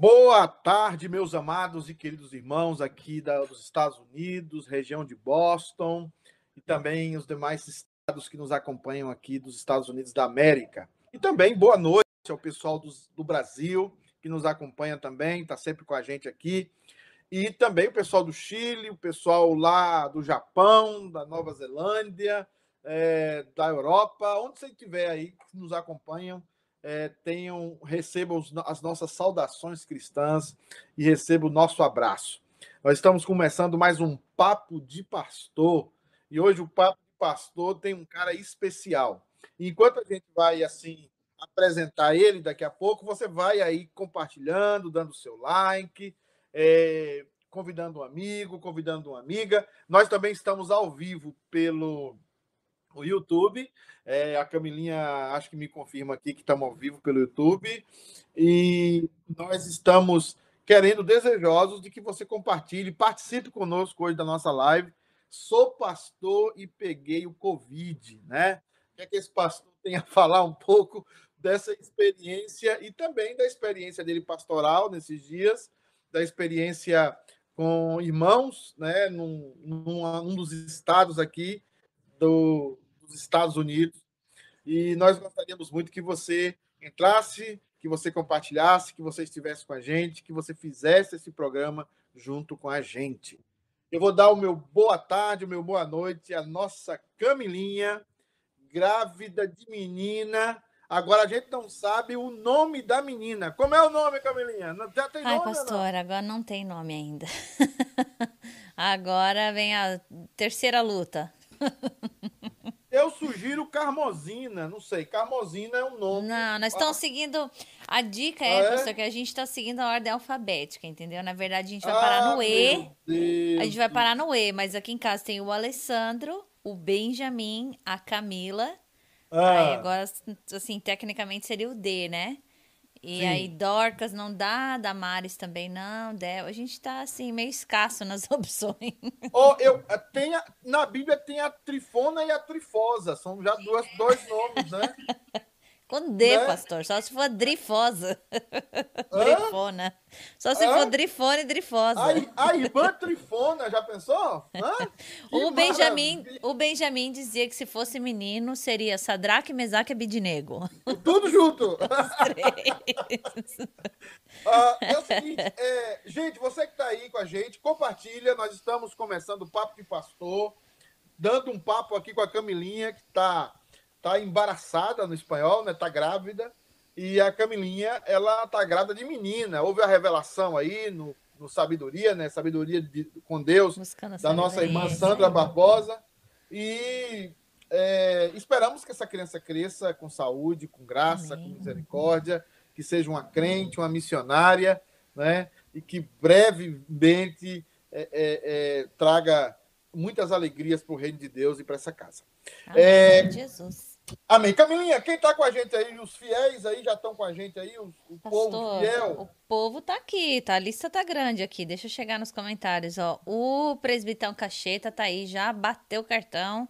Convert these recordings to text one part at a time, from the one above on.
Boa tarde, meus amados e queridos irmãos aqui da, dos Estados Unidos, região de Boston, e também os demais estados que nos acompanham aqui dos Estados Unidos da América. E também boa noite ao pessoal do, Brasil, que nos acompanha também, está sempre com a gente aqui. E também o pessoal do Chile, o pessoal lá do Japão, da Nova Zelândia, é, da Europa, onde você estiver aí, que nos acompanham, é, tenham, recebam as nossas saudações cristãs e recebam o nosso abraço. Nós estamos começando mais um Papo de Pastor, e hoje o Papo de Pastor tem um cara especial. Enquanto a gente vai assim apresentar ele daqui a pouco, você vai aí compartilhando, dando seu like, é, convidando um amigo, convidando uma amiga. Nós também estamos ao vivo pelo o YouTube. É, a Camilinha acho que me confirma aqui que estamos ao vivo pelo YouTube. E nós estamos querendo, desejosos de que você compartilhe, participe conosco hoje da nossa live. Sou pastor e peguei o Covid, né? Quer que esse pastor tenha a falar um pouco dessa experiência e também da experiência dele pastoral nesses dias, da experiência com irmãos, né, num, num um dos estados aqui do, dos Estados Unidos. E nós gostaríamos muito que você entrasse, que você compartilhasse, que você estivesse com a gente, que você fizesse esse programa junto com a gente. Eu vou dar o meu boa tarde, o meu boa noite à nossa Camilinha, grávida de menina. Agora a gente não sabe o nome da menina. Como é o nome, Camilinha? Já tem Ai, nome? Ai, pastor, agora não tem nome ainda. agora vem a terceira luta. Eu sugiro Carmosina, não sei, Carmosina é um nome. Não, nós estamos ah. seguindo. A dica é, ah, é? Pastor, que a gente está seguindo a ordem alfabética, entendeu? Na verdade, a gente vai parar ah, no E. Deus a gente vai parar no E, mas aqui em casa tem o Alessandro, o Benjamin, a Camila. Ah. Aí agora, assim, tecnicamente seria o D, né? E Sim. aí Dorcas não dá, Damares também não, Del. A gente tá assim meio escasso nas opções. Oh, eu eh, tem a, na Bíblia tem a Trifona e a Trifosa, são já duas, dois nomes, né? Com D, né? pastor. Só se for drifosa. Drifona. Só se Hã? for drifona e drifosa. A, a irmã trifona, já pensou? o, Benjamin, o Benjamin dizia que se fosse menino, seria Sadraque, Mesaque e Abidnego. Tudo junto. ah, é o seguinte, é, gente, você que está aí com a gente, compartilha. Nós estamos começando o Papo de Pastor, dando um papo aqui com a Camilinha, que está tá embaraçada no espanhol, né? Tá grávida. E a Camilinha, ela tá grávida de menina. Houve a revelação aí no, no Sabedoria, né? Sabedoria de, com Deus, Buscando da nossa irmã Sandra Barbosa. E é, esperamos que essa criança cresça com saúde, com graça, Amém. com misericórdia, que seja uma crente, uma missionária, né? E que brevemente é, é, é traga muitas alegrias para o reino de Deus e para essa casa. Amém, é, Jesus. Amém. Camilinha, quem está com a gente aí? Os fiéis aí já estão com a gente aí? O, o Pastor, povo fiel? O povo está aqui, tá? A lista tá grande aqui. Deixa eu chegar nos comentários, ó. O presbitão Cacheta tá aí, já bateu o cartão.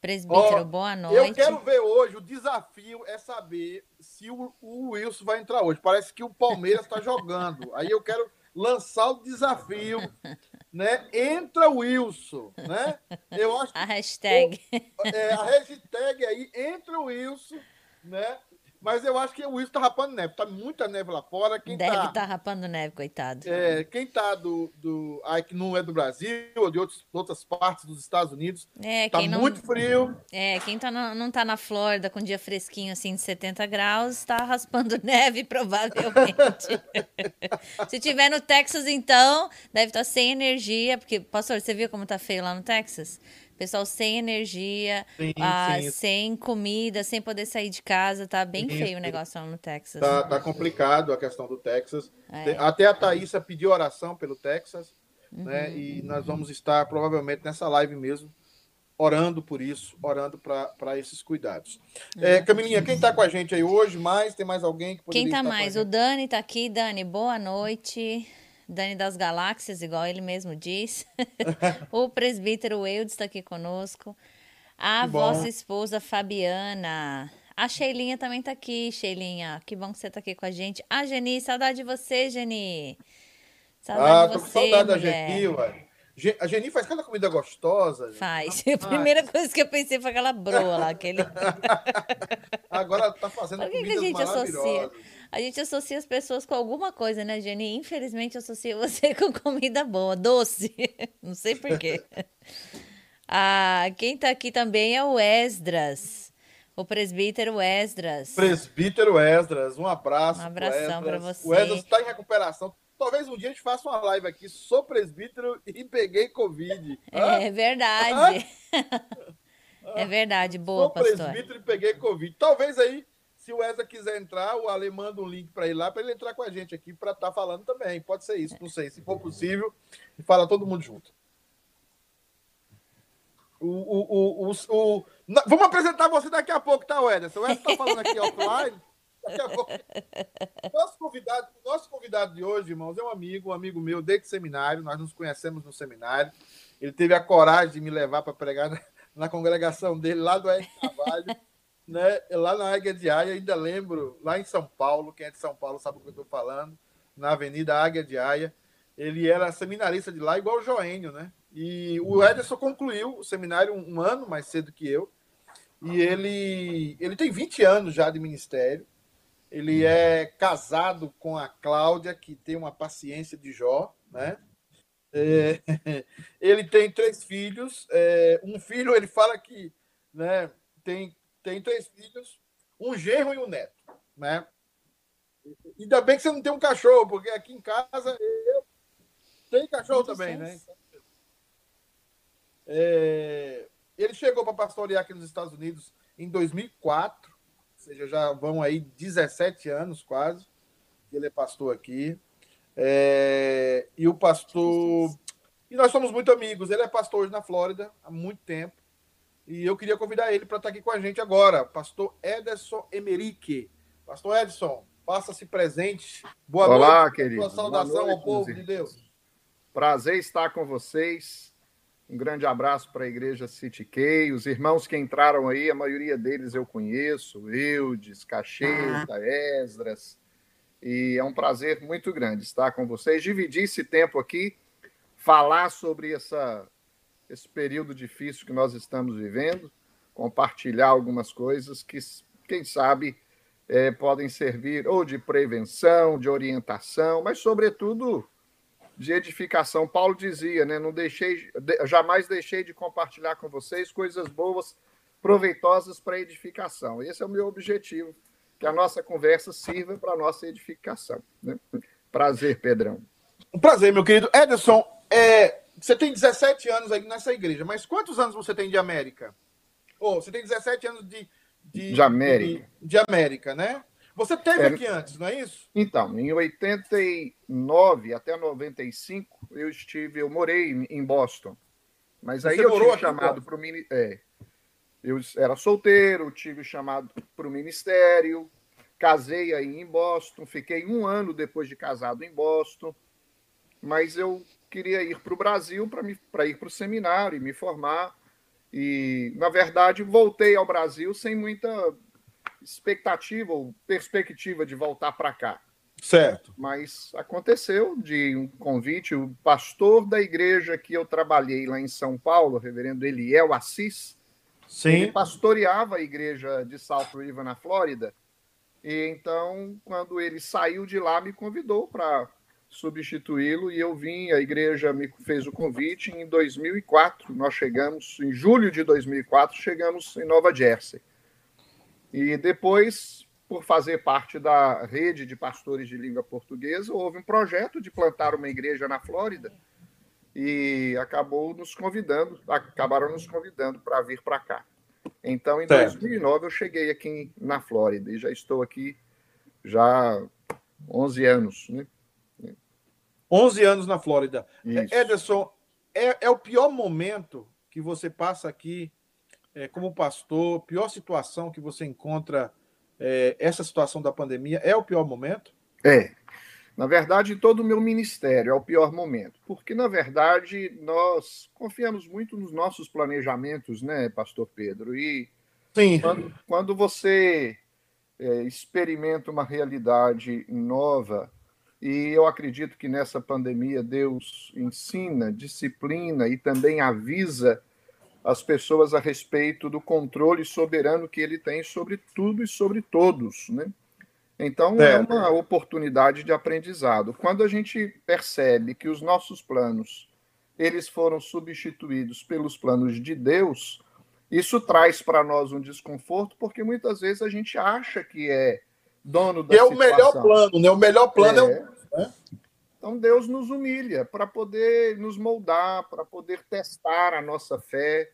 Presbítero, boa noite. Eu quero ver hoje, o desafio é saber se o, o Wilson vai entrar hoje. Parece que o Palmeiras está jogando. Aí eu quero lançar o desafio né? Entra Wilson, né? Eu acho a hashtag. O, é, a hashtag aí, entra o Wilson, né? Mas eu acho que o Wilson tá rapando neve. Tá muita neve lá fora. Quem Deve tá, estar tá rapando neve, coitado. É, quem tá do, do. Aí que não é do Brasil ou de outros, outras partes dos Estados Unidos. É, tá não, muito frio. É, quem tá não tá na Flórida com dia fresquinho assim de 70 graus, tá raspando neve, provavelmente. Se tiver no Texas, então, deve estar tá sem energia. Porque, pastor, você viu como tá feio lá no Texas? Pessoal sem energia, sim, ah, sim. sem comida, sem poder sair de casa. Tá bem sim, feio o negócio lá no Texas. Tá, tá complicado a questão do Texas. É. Até a Thaísa pediu oração pelo Texas. Uhum. Né? E nós vamos estar provavelmente nessa live mesmo orando por isso, orando para esses cuidados. É, é Camilinha, quem está com a gente aí hoje mais? Tem mais alguém que Quem está mais? O Dani está aqui. Dani, boa noite. Dani das Galáxias, igual ele mesmo diz. o presbítero Eudes está aqui conosco. A vossa esposa Fabiana. A Sheilinha também tá aqui, Sheilinha. Que bom que você tá aqui com a gente. A Geni, saudade de você, Geni. Saudade ah, de você, tô com saudade mulher. da Geni, ué. A Geni faz cada comida gostosa. Faz. A primeira coisa que eu pensei foi aquela broa lá. Aquele... Agora ela tá fazendo Por que, que a gente associa? A gente associa as pessoas com alguma coisa, né, Geni? Infelizmente, associa você com comida boa, doce. Não sei porquê. ah, quem tá aqui também é o Esdras. O presbítero Esdras. Presbítero Esdras, um abraço. Um abração para você. O Esdras está em recuperação. Talvez um dia a gente faça uma live aqui. Sou presbítero e peguei Covid. É verdade. é verdade. Boa, Sou pastor. Sou presbítero e peguei Covid. Talvez aí, se o Esdras quiser entrar, o Ale manda um link para ir lá, para ele entrar com a gente aqui, para estar tá falando também. Pode ser isso, não sei. Se for possível, fala todo mundo junto. O, o, o, o, Vamos apresentar você daqui a pouco, tá, Ederson? O Ederson está falando aqui offline. Daqui a pouco. Nosso convidado, nosso convidado de hoje, irmãos, é um amigo, um amigo meu desde o seminário. Nós nos conhecemos no seminário. Ele teve a coragem de me levar para pregar na, na, congregação dele, lá do Aire Carvalho, né? lá na Águia de Aia. Ainda lembro, lá em São Paulo, quem é de São Paulo sabe o que eu estou falando, na Avenida Águia de Aia. Ele era seminarista de lá, igual o Joênio, né? E o Ederson concluiu o seminário um ano mais cedo que eu. E ele, ele tem 20 anos já de ministério. Ele é casado com a Cláudia, que tem uma paciência de Jó, né? É, ele tem três filhos. É, um filho, ele fala que né, tem, tem três filhos, um genro e um neto, né? Ainda bem que você não tem um cachorro, porque aqui em casa eu tenho cachorro também, né? É, ele chegou para pastorear aqui nos Estados Unidos em 2004, ou seja, já vão aí 17 anos quase que ele é pastor aqui. É, e o pastor. E nós somos muito amigos. Ele é pastor hoje na Flórida há muito tempo. E eu queria convidar ele para estar aqui com a gente agora, pastor Ederson Emerique. Pastor Ederson, faça-se presente. Boa Olá, noite. querido. Sua saudação noite, ao povo de Deus. Prazer estar com vocês. Um grande abraço para a Igreja City Key. Os irmãos que entraram aí, a maioria deles eu conheço, Eudes, Cacheta, Esdras. E é um prazer muito grande estar com vocês, dividir esse tempo aqui, falar sobre essa, esse período difícil que nós estamos vivendo, compartilhar algumas coisas que, quem sabe, é, podem servir ou de prevenção, de orientação, mas, sobretudo, de edificação. Paulo dizia, né? Não deixei, jamais deixei de compartilhar com vocês coisas boas, proveitosas para edificação. Esse é o meu objetivo, que a nossa conversa sirva para a nossa edificação. Né? Prazer, Pedrão. Um prazer, meu querido. Ederson, é, você tem 17 anos aí nessa igreja, mas quantos anos você tem de América? Oh, você tem 17 anos de, de, de América. De, de América, né? Você teve é, aqui antes, não é isso? Então, em 89 até 95, eu estive, eu morei em Boston. Mas aí Você eu tive chamado para o é, eu era solteiro, tive chamado para o ministério, casei aí em Boston, fiquei um ano depois de casado em Boston, mas eu queria ir para o Brasil para ir para o seminário e me formar. E, na verdade, voltei ao Brasil sem muita expectativa ou perspectiva de voltar para cá. Certo. Mas aconteceu de um convite, o pastor da igreja que eu trabalhei lá em São Paulo, o reverendo Eliel Assis, Sim. ele pastoreava a igreja de South River, na Flórida. E então, quando ele saiu de lá, me convidou para substituí-lo e eu vim, a igreja me fez o convite em 2004. Nós chegamos, em julho de 2004, chegamos em Nova Jersey. E depois, por fazer parte da rede de pastores de língua portuguesa, houve um projeto de plantar uma igreja na Flórida e acabou nos convidando, acabaram nos convidando para vir para cá. Então, em certo. 2009 eu cheguei aqui na Flórida e já estou aqui já 11 anos, né? 11 anos na Flórida. Isso. Ederson, é, é o pior momento que você passa aqui é, como pastor, pior situação que você encontra é, essa situação da pandemia é o pior momento? É. Na verdade, todo o meu ministério é o pior momento, porque, na verdade, nós confiamos muito nos nossos planejamentos, né, Pastor Pedro? E Sim. Quando, quando você é, experimenta uma realidade nova, e eu acredito que nessa pandemia Deus ensina, disciplina e também avisa as pessoas a respeito do controle soberano que ele tem sobre tudo e sobre todos, né? Então é, é uma oportunidade de aprendizado. Quando a gente percebe que os nossos planos eles foram substituídos pelos planos de Deus, isso traz para nós um desconforto, porque muitas vezes a gente acha que é dono da é situação. É o melhor plano, né? O melhor plano é, é o. Né? Então Deus nos humilha para poder nos moldar, para poder testar a nossa fé.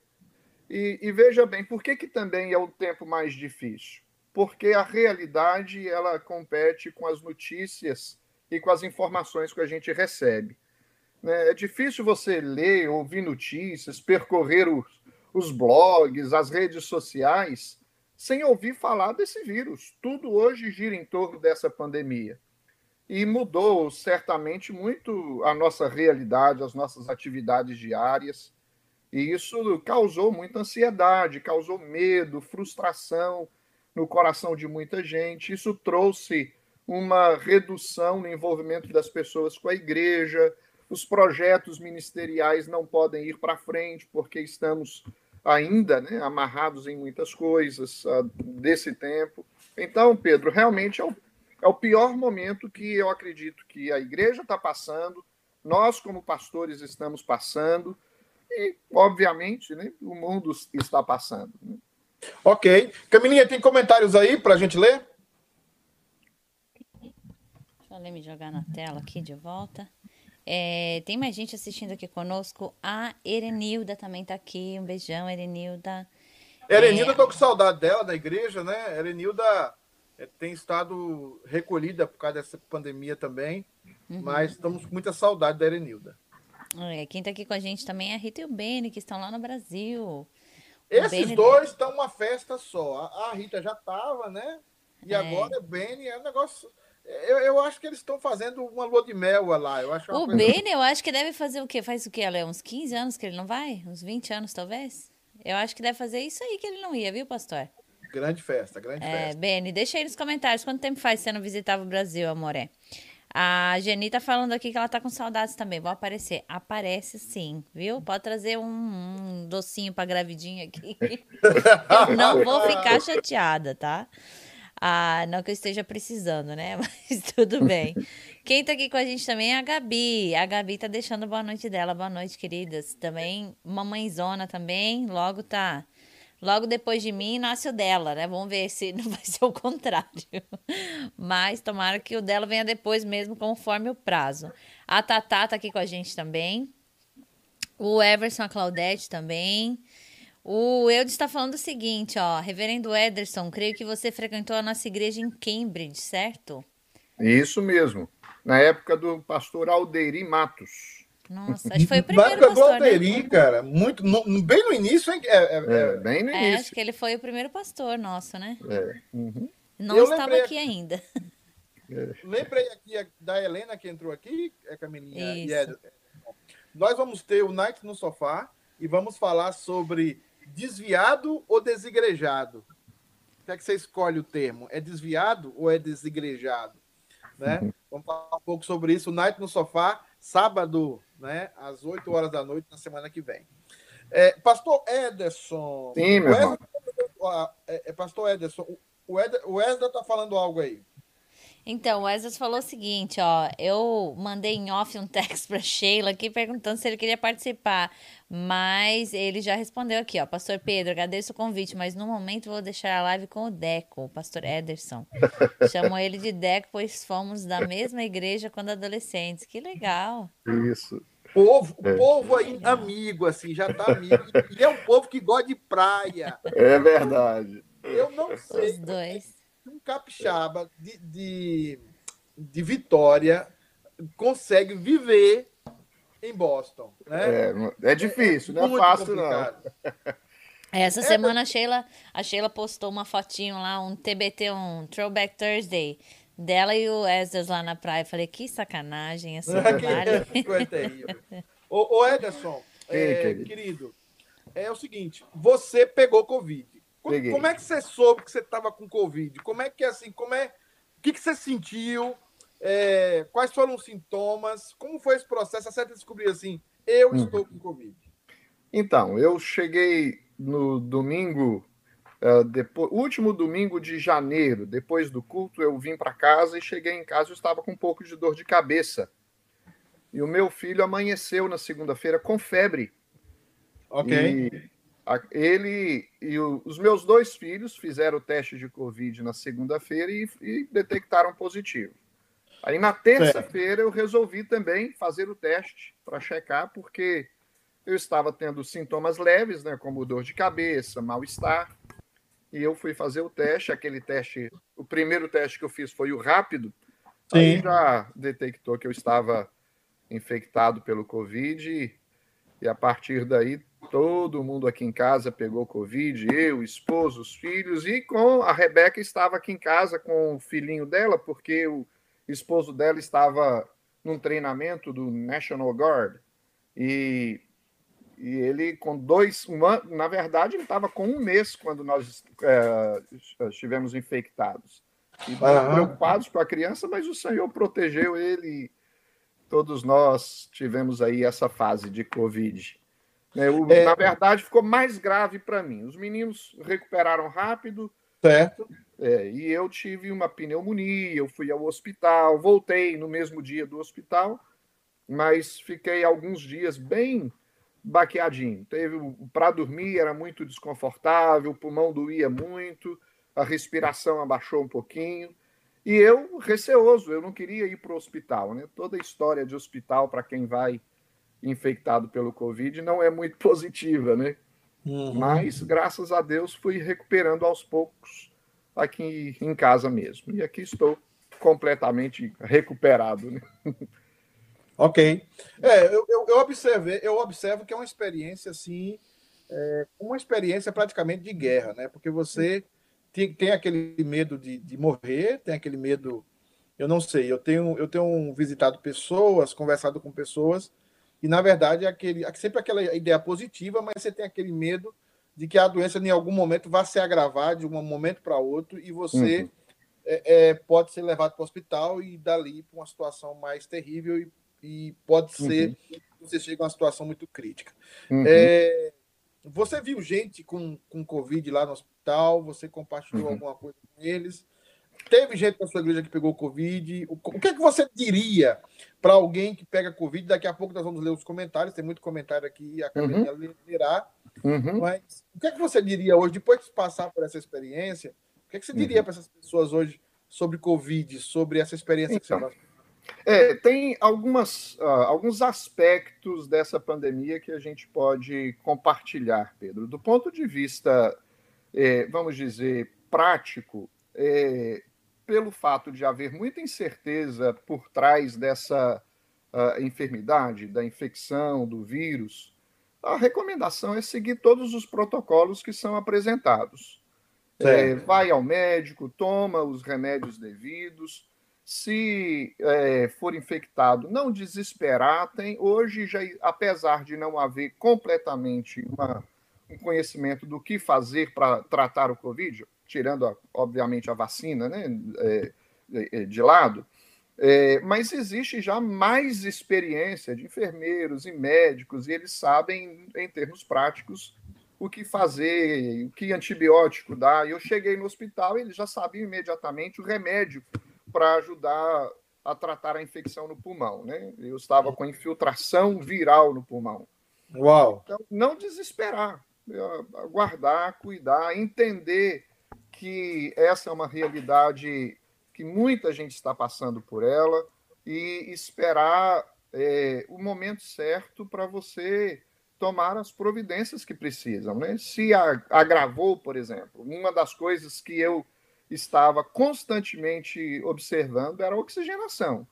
E, e, veja bem, por que, que também é o tempo mais difícil? Porque a realidade ela compete com as notícias e com as informações que a gente recebe. Né? É difícil você ler, ouvir notícias, percorrer os, os blogs, as redes sociais, sem ouvir falar desse vírus. Tudo hoje gira em torno dessa pandemia. E mudou certamente muito a nossa realidade, as nossas atividades diárias. E isso causou muita ansiedade, causou medo, frustração no coração de muita gente. Isso trouxe uma redução no envolvimento das pessoas com a igreja. Os projetos ministeriais não podem ir para frente porque estamos ainda né, amarrados em muitas coisas uh, desse tempo. Então, Pedro, realmente é o, é o pior momento que eu acredito que a igreja está passando, nós, como pastores, estamos passando, e, obviamente, né, o mundo está passando. Né? Ok. Camilinha, tem comentários aí para a gente ler? Deixa eu me jogar na tela aqui de volta. É, tem mais gente assistindo aqui conosco. A Erenilda também está aqui. Um beijão, Erenilda. Erenilda, é... tô com saudade dela, da igreja, né? Erenilda é, tem estado recolhida por causa dessa pandemia também. Uhum. Mas estamos com muita saudade da Erenilda. É, quem está aqui com a gente também é a Rita e o Beni, que estão lá no Brasil. Esses Beni... dois estão uma festa só. A, a Rita já estava, né? E é. agora o Beni é um negócio eu, eu acho que eles estão fazendo uma lua de mel lá. Eu acho o Bene, eu acho que deve fazer o quê? Faz o quê, Ale? Uns 15 anos que ele não vai? Uns 20 anos, talvez? Eu acho que deve fazer isso aí que ele não ia, viu, pastor? Grande festa, grande é, festa. Bene, deixa aí nos comentários. Quanto tempo faz você não visitava o Brasil, amoré? A Geni tá falando aqui que ela tá com saudades também. Vou aparecer. Aparece sim, viu? Pode trazer um, um docinho pra gravidinha aqui. eu não vou ficar chateada, tá? Ah, não que eu esteja precisando, né? Mas tudo bem. Quem tá aqui com a gente também é a Gabi. A Gabi tá deixando boa noite dela. Boa noite, queridas. Também, mamãezona também. Logo tá. Logo depois de mim nasce o dela, né? Vamos ver se não vai ser o contrário. Mas tomara que o dela venha depois mesmo, conforme o prazo. A Tatá tá aqui com a gente também. O Everson, a Claudete também. O Eudes está falando o seguinte, ó. Reverendo Ederson, creio que você frequentou a nossa igreja em Cambridge, certo? Isso mesmo. Na época do pastor Alderi Matos. Nossa, acho que foi o primeiro Na época pastor, do Alderi, né? cara. Muito, no, bem no início, hein? É, é, é, é bem no início. É, acho que ele foi o primeiro pastor nosso, né? É. Uhum. Não Eu estava aqui ainda. É. Lembrei aqui da Helena que entrou aqui, é Camilinha. E é, nós vamos ter o Night no Sofá e vamos falar sobre desviado ou desigrejado? O que é que você escolhe o termo? É desviado ou é desigrejado? Né? Uhum. Vamos falar um pouco sobre isso. Night no Sofá, sábado, né, às 8 horas da noite, na semana que vem. É, Pastor Ederson. Sim, meu irmão. É, é, Pastor Ederson, o Wesley está falando algo aí. Então, o Wesley falou o seguinte, ó, eu mandei em off um text para Sheila aqui perguntando se ele queria participar, mas ele já respondeu aqui, ó, Pastor Pedro, agradeço o convite, mas no momento vou deixar a live com o Deco, o Pastor Ederson. Chamou ele de Deco, pois fomos da mesma igreja quando adolescentes. Que legal. Isso. Povo, o é. povo aí amigo, assim, já tá amigo. E é um povo que gosta de praia. É verdade. Eu não sei. Os dois um capixaba de, de, de Vitória consegue viver em Boston. Né? É, é difícil, é, não é fácil, complicado. não. Essa é, semana a Sheila, a Sheila postou uma fotinho lá, um TBT, um Throwback Thursday, dela e o Esdras lá na praia. Falei, que sacanagem esse trabalho. ô, ô Ederson, é, querido, é o seguinte, você pegou Covid. Peguei. Como é que você soube que você estava com Covid? Como é que assim, como é. O que, que você sentiu? É, quais foram os sintomas? Como foi esse processo? Até descobrir assim, eu uhum. estou com Covid. Então, eu cheguei no domingo, uh, depois, último domingo de janeiro, depois do culto, eu vim para casa e cheguei em casa, eu estava com um pouco de dor de cabeça. E o meu filho amanheceu na segunda-feira com febre. Ok. E ele e o, os meus dois filhos fizeram o teste de Covid na segunda-feira e, e, detectaram positivo. Aí na terça-feira eu resolvi também fazer o teste para checar, porque eu estava tendo sintomas leves, né, como dor de cabeça, mal-estar, e eu fui fazer o teste. Aquele teste, o primeiro teste que eu fiz foi o rápido, Sim. aí já detectou que eu estava infectado pelo Covid, e a partir daí todo mundo aqui em casa pegou Covid, eu, esposo, os filhos, e com a Rebeca estava aqui em casa com o filhinho dela, porque o esposo dela estava num treinamento do National Guard. E e ele, com dois, uma, na verdade, ele estava com um mês quando nós é, estivemos infectados. E uhum. preocupados com a criança, mas o Senhor protegeu ele. Todos nós tivemos aí essa fase de Covid. É, o, é... Na verdade, ficou mais grave para mim. Os meninos recuperaram rápido. Certo. É, e eu tive uma pneumonia, eu fui ao hospital, voltei no mesmo dia do hospital, mas fiquei alguns dias bem baqueadinho. Teve para dormir era muito desconfortável, o pulmão doía muito, a respiração abaixou um pouquinho. E eu receoso, eu não queria ir para o hospital, né? Toda a história de hospital para quem vai infectado pelo Covid não é muito positiva, né? Uhum. Mas graças a Deus fui recuperando aos poucos aqui em casa mesmo. E aqui estou completamente recuperado. Né? Ok. É, eu, eu, eu, observei, eu observo que é uma experiência assim, é, uma experiência praticamente de guerra, né? Porque você tem, tem aquele medo de, de morrer, tem aquele medo. Eu não sei, eu tenho, eu tenho visitado pessoas, conversado com pessoas, e na verdade é aquele, é sempre aquela ideia positiva, mas você tem aquele medo de que a doença em algum momento vá se agravar de um momento para outro e você uhum. é, é, pode ser levado para o hospital e dali para uma situação mais terrível e e pode ser uhum. que você chegue a uma situação muito crítica. Uhum. É, você viu gente com, com Covid lá no hospital? Você compartilhou uhum. alguma coisa com eles? Teve gente na sua igreja que pegou Covid? O, que é que você diria para alguém que pega Covid? Daqui a pouco nós vamos ler os comentários, tem muito comentário aqui, a academia uhum. lerá. Uhum. Mas o que é que você diria hoje, depois de passar por essa experiência, o que é que você diria uhum. para essas pessoas hoje sobre Covid, sobre essa experiência então, que você então, passou? É, tem algumas, uh, alguns aspectos dessa pandemia que a gente pode compartilhar, Pedro. Do ponto de vista, é, vamos dizer, prático, é, pelo fato de haver muita incerteza por trás dessa uh, enfermidade, da infecção, do vírus, a recomendação é seguir todos os protocolos que são apresentados. É, vai ao médico, toma os remédios devidos se é, for infectado, não desesperar. Tem hoje já, apesar de não haver completamente uma, um conhecimento do que fazer para tratar o Covid, tirando a, obviamente a vacina, né, é, é, de lado, é, mas existe já mais experiência de enfermeiros e médicos e eles sabem, em termos práticos, o que fazer, o que antibiótico dar. Eu cheguei no hospital e eles já sabiam imediatamente o remédio para ajudar a tratar a infecção no pulmão, né? Eu estava com infiltração viral no pulmão. Uau! Então, não desesperar, aguardar, cuidar, entender que essa é uma realidade que muita gente está passando por ela e esperar é, o momento certo para você tomar as providências que precisam. Né? Se agravou, por exemplo, uma das coisas que eu estava constantemente observando era a oxigenação.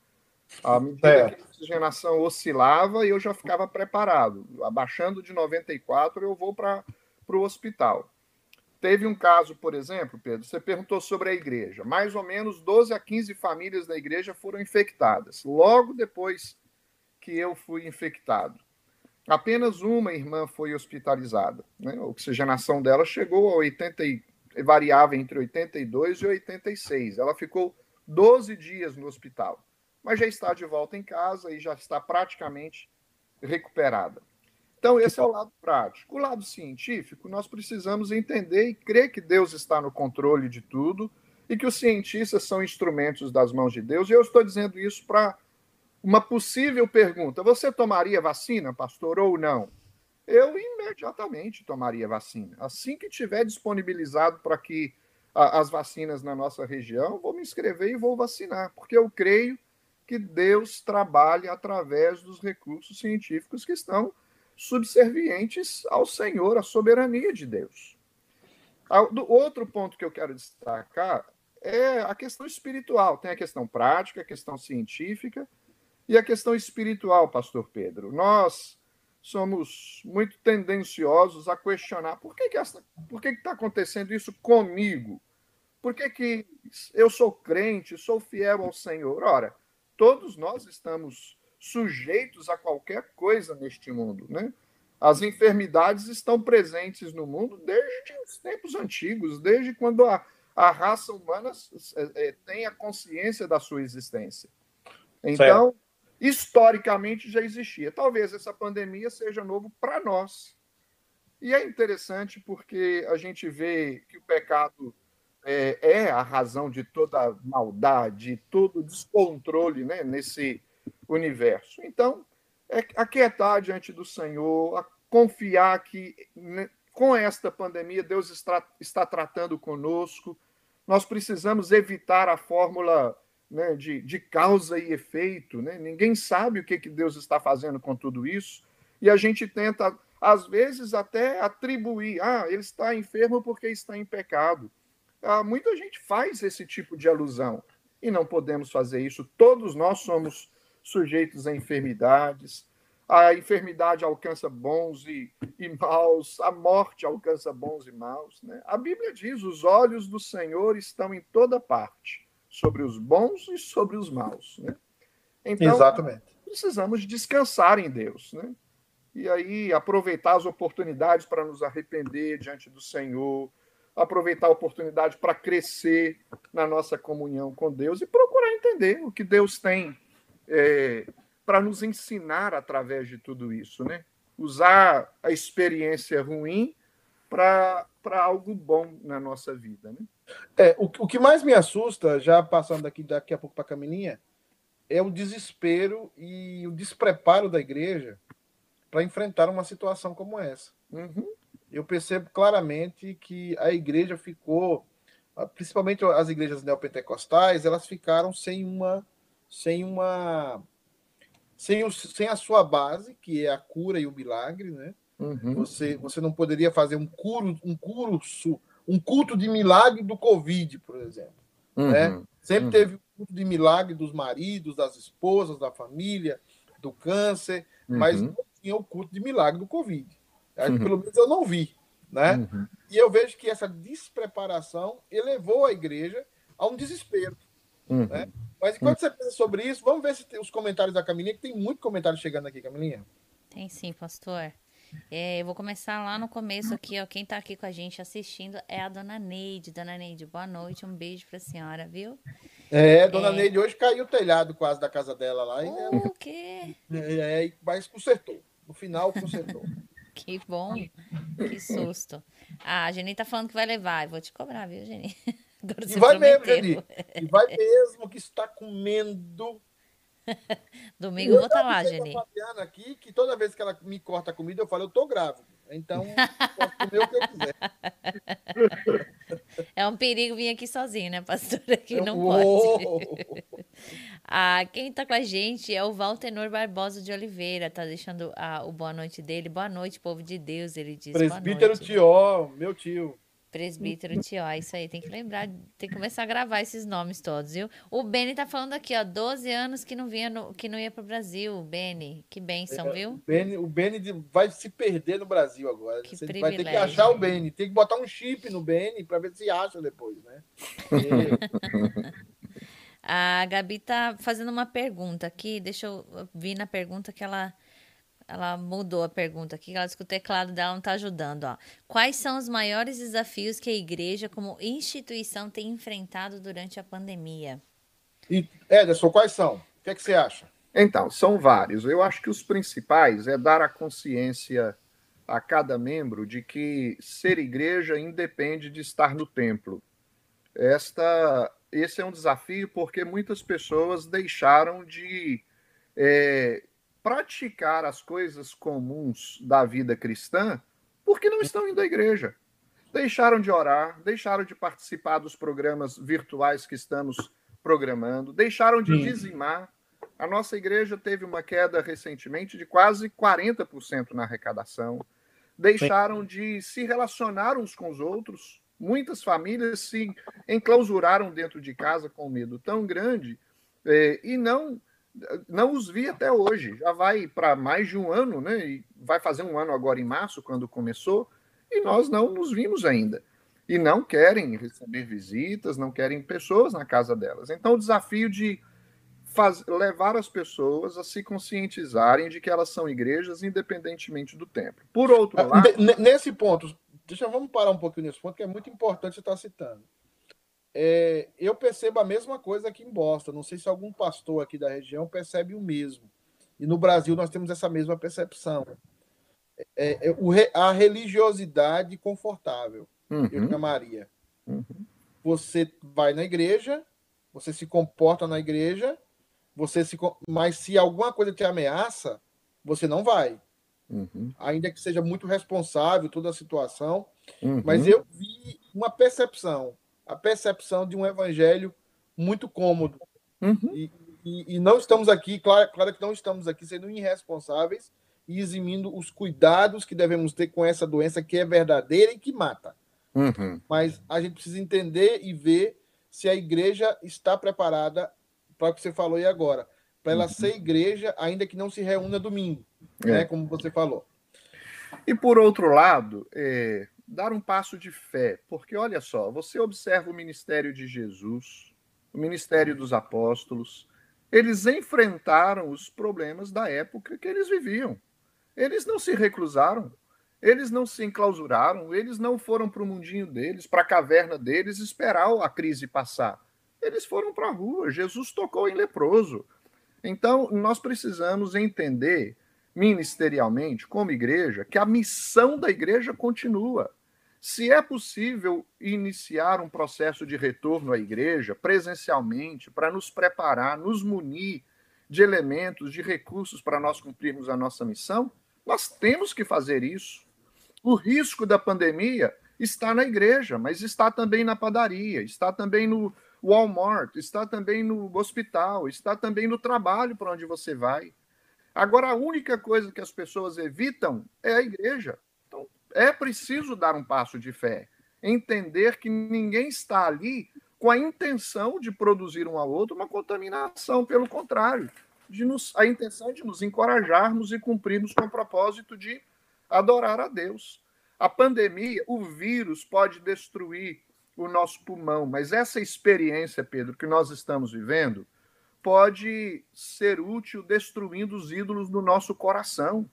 À medida é. que a oxigenação oscilava, eu já ficava preparado. Abaixando de 94, eu vou para o hospital. Teve um caso, por exemplo, Pedro, você perguntou sobre a igreja. Mais ou menos 12 a 15 famílias da igreja foram infectadas, logo depois que eu fui infectado. apenas uma irmã foi hospitalizada. Né? A oxigenação dela chegou a 80, variava entre 82 e 86. Ela ficou 12 dias no hospital, mas já está de volta em casa e já está praticamente recuperada. Então, esse é o lado prático. O lado científico, nós precisamos entender e crer que Deus está no controle de tudo e que os cientistas são instrumentos das mãos de Deus. E eu estou dizendo isso para uma possível pergunta: você tomaria vacina, pastor, ou não? Eu imediatamente tomaria vacina. Assim que tiver disponibilizado para que a, as vacinas na nossa região, vou me inscrever e vou vacinar, porque eu creio que Deus trabalha através dos recursos científicos que estão subservientes ao Senhor, à soberania de Deus. O outro ponto que eu quero destacar é a questão espiritual. Tem a questão prática, a questão científica e a questão espiritual, pastor Pedro. Nós somos muito tendenciosos a questionar por que, que essa, por que está acontecendo isso comigo? Por que, que eu sou crente, sou fiel ao Senhor? Ora, todos nós estamos sujeitos a qualquer coisa neste mundo, né? As enfermidades estão presentes no mundo desde os tempos antigos, desde quando a, a raça humana é, é, tem a consciência da sua existência. Então, certo. historicamente já existia. Talvez essa pandemia seja novo para nós. E é interessante porque a gente vê que o pecado é, é a razão de toda maldade, todo descontrole né, nesse universo. Então, é aquietar diante do Senhor, confiar que né, com esta pandemia Deus está, está tratando conosco. Nós precisamos evitar a fórmula né, de, de, causa e efeito. Né? Ninguém sabe o que, que Deus está fazendo com tudo isso. E a gente tenta, às vezes, até atribuir: ah, ele está enfermo porque está em pecado. Ah, muita gente faz esse tipo de alusão. E não podemos fazer isso. Todos nós somos sujeitos a enfermidades. A enfermidade alcança bons e, e maus, a morte alcança bons e maus. Né? A Bíblia diz: os olhos do Senhor estão em toda parte, sobre os bons e sobre os maus. Né? Então, Exatamente. precisamos descansar em Deus. Né? E aí aproveitar as oportunidades para nos arrepender diante do Senhor, aproveitar a oportunidade para crescer na nossa comunhão com Deus e procurar entender o que Deus tem é, para nos ensinar através de tudo isso, né? Usar a experiência ruim para algo bom na nossa vida, né? É, o, o que mais me assusta, já passando daqui, daqui a pouco para a Camininha, é o desespero e o despreparo da igreja para enfrentar uma situação como essa. Uhum. Eu percebo claramente que a igreja ficou, principalmente as igrejas neopentecostais, elas ficaram sem uma sem uma sem, o, sem a sua base, que é a cura e o milagre, né? Uhum. Você, você não poderia fazer um curo, um curso, um culto de milagre do Covid, por exemplo. Uhum. Né? Sempre uhum. teve o culto de milagre dos maridos, das esposas, da família, do câncer, mas uhum. não tinha o culto de milagre do Covid. Uhum. Pelo menos eu não vi. Né? Uhum. E eu vejo que essa despreparação elevou a igreja a um desespero. Né? Mas enquanto você pensa sobre isso, vamos ver se tem os comentários da Camilinha, que tem muito comentário chegando aqui, Camilinha. Tem sim, pastor. É, eu vou começar lá no começo aqui, ó. Quem tá aqui com a gente assistindo é a dona Neide. Dona Neide, boa noite, um beijo pra senhora, viu? É, dona é... Neide, hoje caiu o telhado quase da casa dela lá. O quê? É, mas consertou. No final, consertou. que bom. Que susto. Ah, a Geni tá falando que vai levar. Eu vou te cobrar, viu, Geni? Agora e vai mesmo, Geni. E vai mesmo que está comendo. Domingo eu vou estar tá lá, Geni. Eu aqui que toda vez que ela me corta a comida, eu falo, eu tô grávida. Então, posso comer o que eu quiser. É um perigo vir aqui sozinho, né, pastor? Aqui não pode. ah, quem tá com a gente é o Valtenor Barbosa de Oliveira. Tá deixando ah, o boa noite dele. Boa noite, povo de Deus, ele diz. Presbítero Tió, meu tio. Presbítero Tió, isso aí, tem que lembrar, tem que começar a gravar esses nomes todos, viu? O Beni tá falando aqui, ó, 12 anos que não vinha no, que não ia pro Brasil, Beni, que benção, é, viu? O Beni, o Beni vai se perder no Brasil agora. Que Você privilégio. vai ter que achar o Beni, tem que botar um chip no Beni para ver se acha depois, né? a Gabi tá fazendo uma pergunta aqui, deixa eu vir na pergunta que ela ela mudou a pergunta aqui, ela disse que o teclado dela não está ajudando. Ó. Quais são os maiores desafios que a igreja, como instituição, tem enfrentado durante a pandemia? E, Ederson, quais são? O que, é que você acha? Então, são vários. Eu acho que os principais é dar a consciência a cada membro de que ser igreja independe de estar no templo. Esta, esse é um desafio porque muitas pessoas deixaram de é, praticar as coisas comuns da vida cristã porque não estão indo à igreja. Deixaram de orar, deixaram de participar dos programas virtuais que estamos programando, deixaram de dizimar. A nossa igreja teve uma queda recentemente de quase 40% na arrecadação. Deixaram de se relacionar uns com os outros. Muitas famílias se enclausuraram dentro de casa com medo tão grande eh, e não não os vi até hoje. Já vai para mais de um ano, né? E vai fazer um ano agora em março, quando começou, e nós não nos vimos ainda. E não querem receber visitas, não querem pessoas na casa delas. Então, o desafio de faz, levar as pessoas a se conscientizarem de que elas são igrejas, independentemente do templo. Por outro lado. Nesse ponto, deixa vamos parar um pouquinho nesse ponto, que é muito importante você estar citando. É, eu percebo a mesma coisa aqui em Boston. Não sei se algum pastor aqui da região percebe o mesmo. E no Brasil nós temos essa mesma percepção. É, é, a religiosidade confortável, uhum. eu chamaria. Uhum. Você vai na igreja, você se comporta na igreja, você se, mas se alguma coisa te ameaça, você não vai. Uhum. Ainda que seja muito responsável toda a situação. Uhum. Mas eu vi uma percepção a percepção de um evangelho muito cômodo. Uhum. E, e, e, não estamos aqui, claro, claro que não estamos aqui sendo irresponsáveis e eximindo os cuidados que devemos ter com essa doença que é verdadeira e que mata. Uhum. Mas a gente precisa entender e ver se a igreja está preparada para o que você falou aí agora, para ela uhum. ser igreja, ainda que não se reúna domingo, é. né, como você falou. E por outro lado, é, dar um passo de fé, porque olha só, você observa o ministério de Jesus, o ministério dos apóstolos, eles enfrentaram os problemas da época que eles viviam. Eles não se reclusaram, eles não se enclausuraram, eles não foram para o mundinho deles, para a caverna deles, esperar a crise passar. Eles foram para a rua. Jesus tocou em leproso. Então, nós precisamos entender ministerialmente, como igreja, que a missão da igreja continua. Se é possível iniciar um processo de retorno à igreja presencialmente, para nos preparar, nos munir de elementos, de recursos para nós cumprirmos a nossa missão, nós temos que fazer isso. O risco da pandemia está na igreja, mas está também na padaria, está também no Walmart, está também no hospital, está também no trabalho para onde você vai. Agora, a única coisa que as pessoas evitam é a igreja. Então, é preciso dar um passo de fé, entender que ninguém está ali com a intenção de produzir um ao outro uma contaminação, pelo contrário, de nos, a intenção de nos encorajarmos e cumprirmos com o propósito de adorar a Deus. A pandemia, o vírus pode destruir o nosso pulmão, mas essa experiência, Pedro, que nós estamos vivendo, pode ser útil destruindo os ídolos do nosso coração.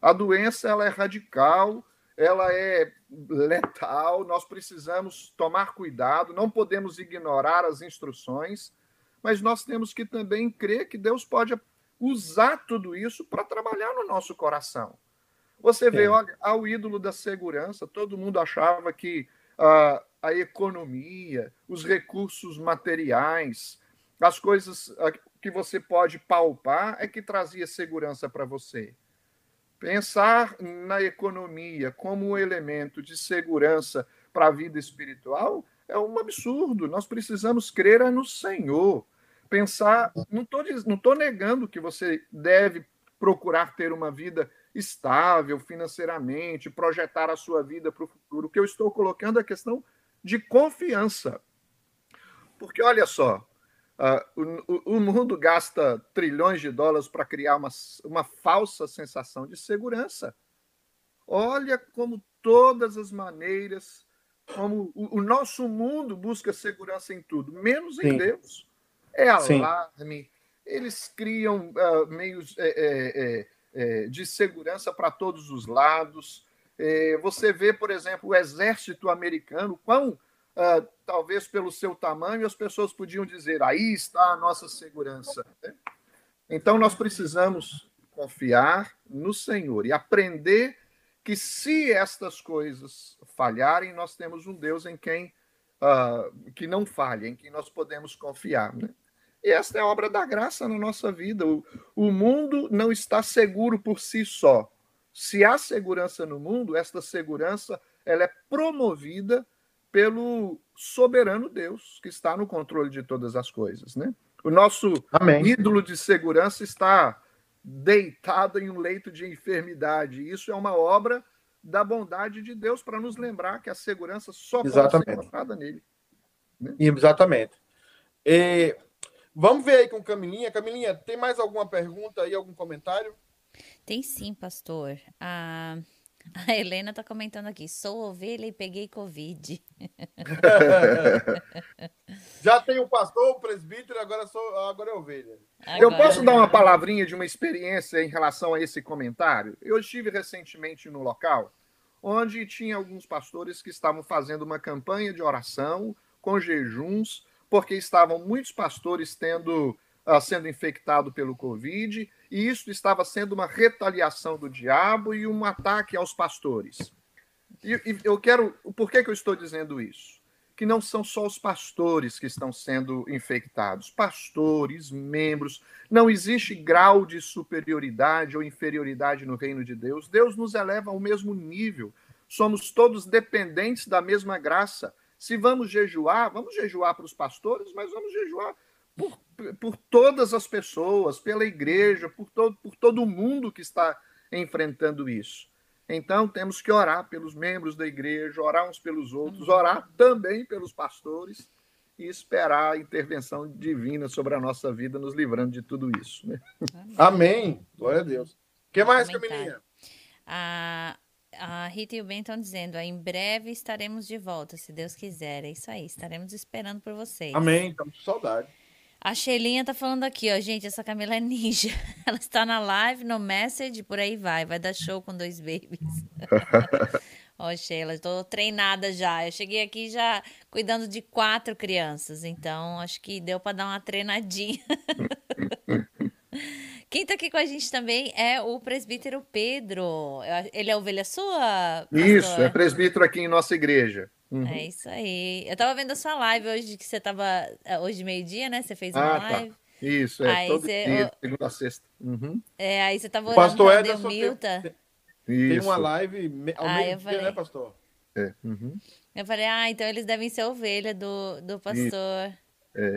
A doença ela é radical, ela é letal, nós precisamos tomar cuidado, não podemos ignorar as instruções, mas nós temos que também crer que Deus pode usar tudo isso para trabalhar no nosso coração. Você vê, é. olha, ao ídolo da segurança, todo mundo achava que uh, a economia, os recursos materiais, as coisas que você pode palpar é que trazia segurança para você. Pensar na economia como um elemento de segurança para a vida espiritual é um absurdo. Nós precisamos crer no Senhor. Pensar, não estou não tô negando que você deve procurar ter uma vida estável financeiramente, projetar a sua vida para o futuro. O que eu estou colocando é a questão de confiança. Porque olha só, Uh, o, o, mundo gasta trilhões de dólares para criar uma, uma falsa sensação de segurança. Olha como todas as maneiras, como o, o nosso mundo busca segurança em tudo, menos Sim. em Deus. É alarme, Sim. eles criam uh, meios, é, é, é, de segurança para todos os lados. É, você vê, por exemplo, o exército americano, quão, uh, talvez pelo seu tamanho, as pessoas podiam dizer: aí está a nossa segurança. Né? Então, nós precisamos confiar no Senhor e aprender que, se estas coisas falharem, nós temos um Deus em quem uh, que não falha, em quem nós podemos confiar. Né? E esta é a obra da graça na nossa vida. O, o mundo não está seguro por si só. Se há segurança no mundo, esta segurança ela é promovida pelo soberano Deus que está no controle de todas as coisas, né? O nosso Amém. ídolo de segurança está deitado em um leito de enfermidade. Isso é uma obra da bondade de Deus para nos lembrar que a segurança só Exatamente. pode ser encontrada nele. Né? Exatamente. E Vamos ver aí com Camilinha. Camilinha, tem mais alguma pergunta aí, algum comentário? Tem sim, pastor. A, a Helena está comentando aqui. Sou ovelha e peguei Covid. Já tem o pastor, o presbítero, agora, sou, agora é ovelha. Agora... Eu posso dar uma palavrinha de uma experiência em relação a esse comentário? Eu estive recentemente no local onde tinha alguns pastores que estavam fazendo uma campanha de oração com jejuns porque estavam muitos pastores tendo uh, sendo infectados pelo Covid, e isso estava sendo uma retaliação do diabo e um ataque aos pastores. E, e eu quero. Por que, que eu estou dizendo isso? Que não são só os pastores que estão sendo infectados, pastores, membros. Não existe grau de superioridade ou inferioridade no reino de Deus. Deus nos eleva ao mesmo nível. Somos todos dependentes da mesma graça. Se vamos jejuar, vamos jejuar para os pastores, mas vamos jejuar por, por todas as pessoas, pela igreja, por todo, por todo mundo que está enfrentando isso. Então, temos que orar pelos membros da igreja, orar uns pelos outros, orar também pelos pastores e esperar a intervenção divina sobre a nossa vida, nos livrando de tudo isso. Né? Amém. Glória a Deus. O que mais, Camilinha? Ah, a Rita e o Ben estão dizendo, em breve estaremos de volta, se Deus quiser. É isso aí, estaremos esperando por vocês. Amém, estamos com saudade. A Sheilinha tá falando aqui, ó, gente, essa Camila é ninja. Ela está na live, no message, por aí vai. Vai dar show com dois babies. ó, Sheila, estou treinada já. Eu cheguei aqui já cuidando de quatro crianças, então acho que deu para dar uma treinadinha. Quem está aqui com a gente também é o presbítero Pedro. Ele é ovelha sua? Pastor? Isso, é presbítero aqui em nossa igreja. Uhum. É isso aí. Eu estava vendo a sua live hoje, que você estava. É, hoje, meio-dia, né? Você fez uma ah, tá. live. Tá. Isso, é. Aí todo você, dia, segunda a sexta. Uhum. É, aí você estava orando pastor é Demilta. Tem, tem uma live ao ah, meio-dia, falei... né, pastor? É. Uhum. Eu falei, ah, então eles devem ser ovelha do, do pastor. Isso. É.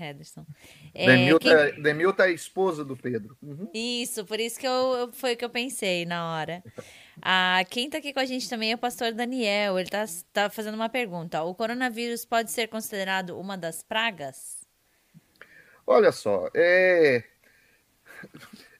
Henderson. É, Demilta, quem... É, Demilta é a esposa do Pedro. Uhum. Isso, por isso que eu, foi o que eu pensei na hora. Ah, quem está aqui com a gente também é o pastor Daniel. Ele está tá fazendo uma pergunta. O coronavírus pode ser considerado uma das pragas? Olha só, é...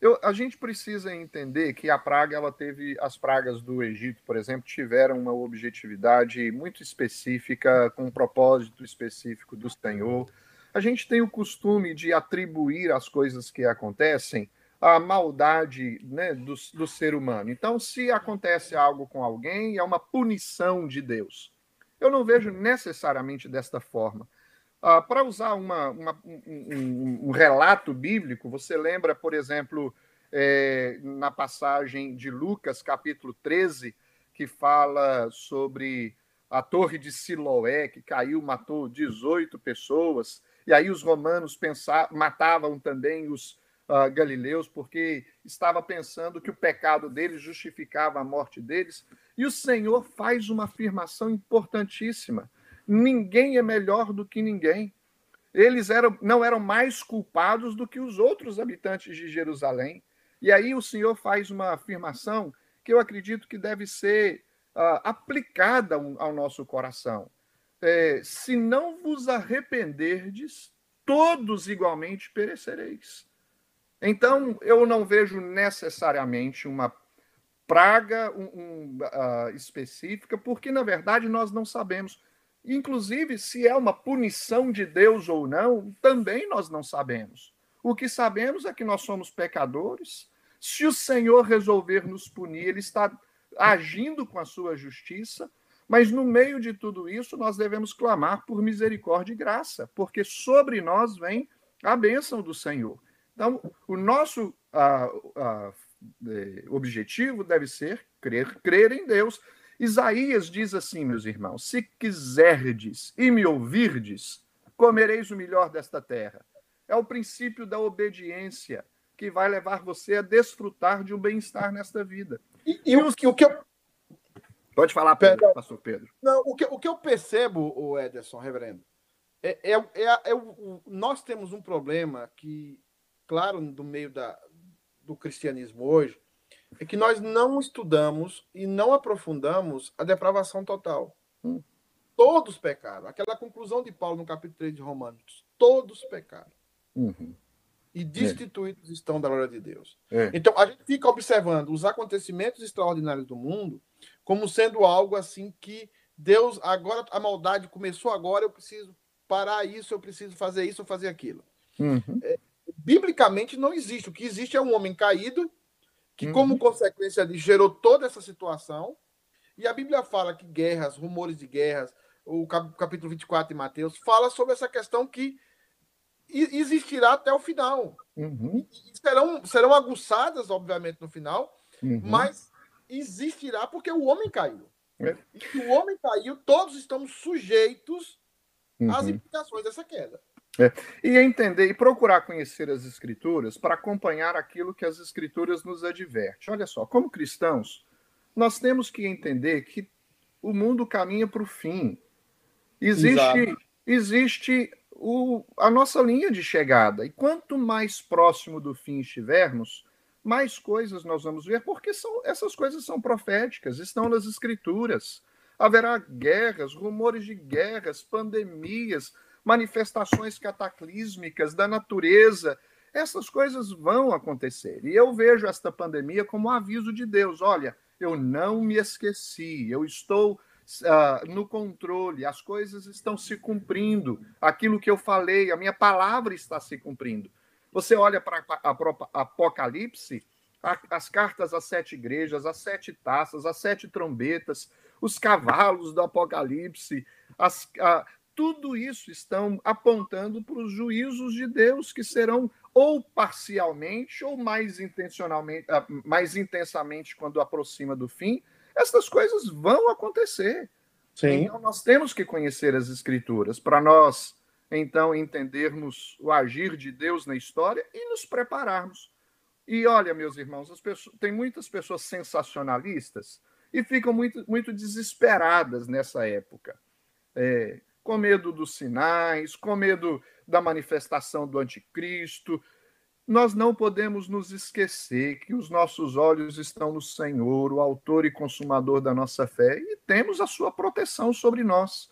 Eu, a gente precisa entender que a praga, ela teve, as pragas do Egito, por exemplo, tiveram uma objetividade muito específica, com um propósito específico do Senhor. A gente tem o costume de atribuir as coisas que acontecem à maldade né, do, do ser humano. Então, se acontece algo com alguém, é uma punição de Deus. Eu não vejo necessariamente desta forma. Uh, Para usar uma, uma, um, um, um, relato bíblico, você lembra, por exemplo, é, na passagem de Lucas, capítulo 13, que fala sobre a torre de Siloé, que caiu, matou 18 pessoas, e aí os romanos pensavam, matavam também os uh, galileus, porque estava pensando que o pecado deles justificava a morte deles. E o Senhor faz uma afirmação importantíssima ninguém é melhor do que ninguém. Eles eram, não eram mais culpados do que os outros habitantes de Jerusalém. E aí o Senhor faz uma afirmação que eu acredito que deve ser uh, aplicada ao nosso coração. É, se não vos arrependerdes, todos igualmente perecereis. Então, eu não vejo necessariamente uma praga um, um, uh, específica, porque, na verdade, nós não sabemos. Inclusive, se é uma punição de Deus ou não, também nós não sabemos. O que sabemos é que nós somos pecadores, Se o Senhor resolver nos punir, ele está agindo com a sua justiça, mas no meio de tudo isso, nós devemos clamar por misericórdia e graça, porque sobre nós vem a bênção do Senhor. Então, o nosso ah, ah, objetivo deve ser crer, crer em Deus. Isaías diz assim, meus irmãos: se quiserdes e me ouvirdes, comereis o melhor desta terra. É o princípio da obediência que vai levar você a desfrutar de um bem-estar nesta vida. E, e o, o, que eu. Pode falar, Pedro, pastor Pedro. Não, o que, o que eu percebo, o Ederson, reverendo, é, é, é, é o, nós temos um problema que, claro, no meio da, do cristianismo hoje, é que nós não estudamos e não aprofundamos a depravação total. Hum. Todos pecaram. Aquela conclusão de Paulo no capítulo 3 de Romanos. Todos pecaram. Uhum e destituídos é. estão da glória de Deus. É. Então, a gente fica observando os acontecimentos extraordinários do mundo como sendo algo assim que Deus, agora a maldade começou agora, eu preciso parar isso, eu preciso fazer isso fazer aquilo. Uhum. É, biblicamente não existe. O que existe é um homem caído que, uhum. como consequência disso, gerou toda essa situação. E a Bíblia fala que guerras, rumores de guerras, o capítulo 24 de Mateus, fala sobre essa questão que existirá até o final. Uhum. Serão, serão aguçadas, obviamente, no final, uhum. mas existirá porque o homem caiu. É. E se o homem caiu, todos estamos sujeitos uhum. às implicações dessa queda. É. E entender e procurar conhecer as escrituras para acompanhar aquilo que as escrituras nos advertem. Olha só, como cristãos, nós temos que entender que o mundo caminha para o fim. Existe, existe o, a nossa linha de chegada. E quanto mais próximo do fim estivermos, mais coisas nós vamos ver, porque são, essas coisas são proféticas, estão nas escrituras. Haverá guerras, rumores de guerras, pandemias, manifestações cataclísmicas da natureza. Essas coisas vão acontecer. E eu vejo esta pandemia como um aviso de Deus: olha, eu não me esqueci, eu estou uh, no controle, as coisas estão se cumprindo, aquilo que eu falei, a minha palavra está se cumprindo. Você olha para Apocalipse, as cartas às sete igrejas, as sete taças, as sete trombetas, os cavalos do Apocalipse, as, uh, tudo isso estão apontando para os juízos de Deus que serão ou parcialmente ou mais intencionalmente, ah, mais intensamente quando aproxima do fim, essas coisas vão acontecer. Sim. Então, nós temos que conhecer as Escrituras para nós, então, entendermos o agir de Deus na história e nos prepararmos. E olha, meus irmãos, as pessoas, tem muitas pessoas sensacionalistas e ficam muito, muito desesperadas nessa época. É, com medo dos sinais, com medo da manifestação do anticristo, nós não podemos nos esquecer que os nossos olhos estão no Senhor, o autor e consumador da nossa fé, e temos a sua proteção sobre nós.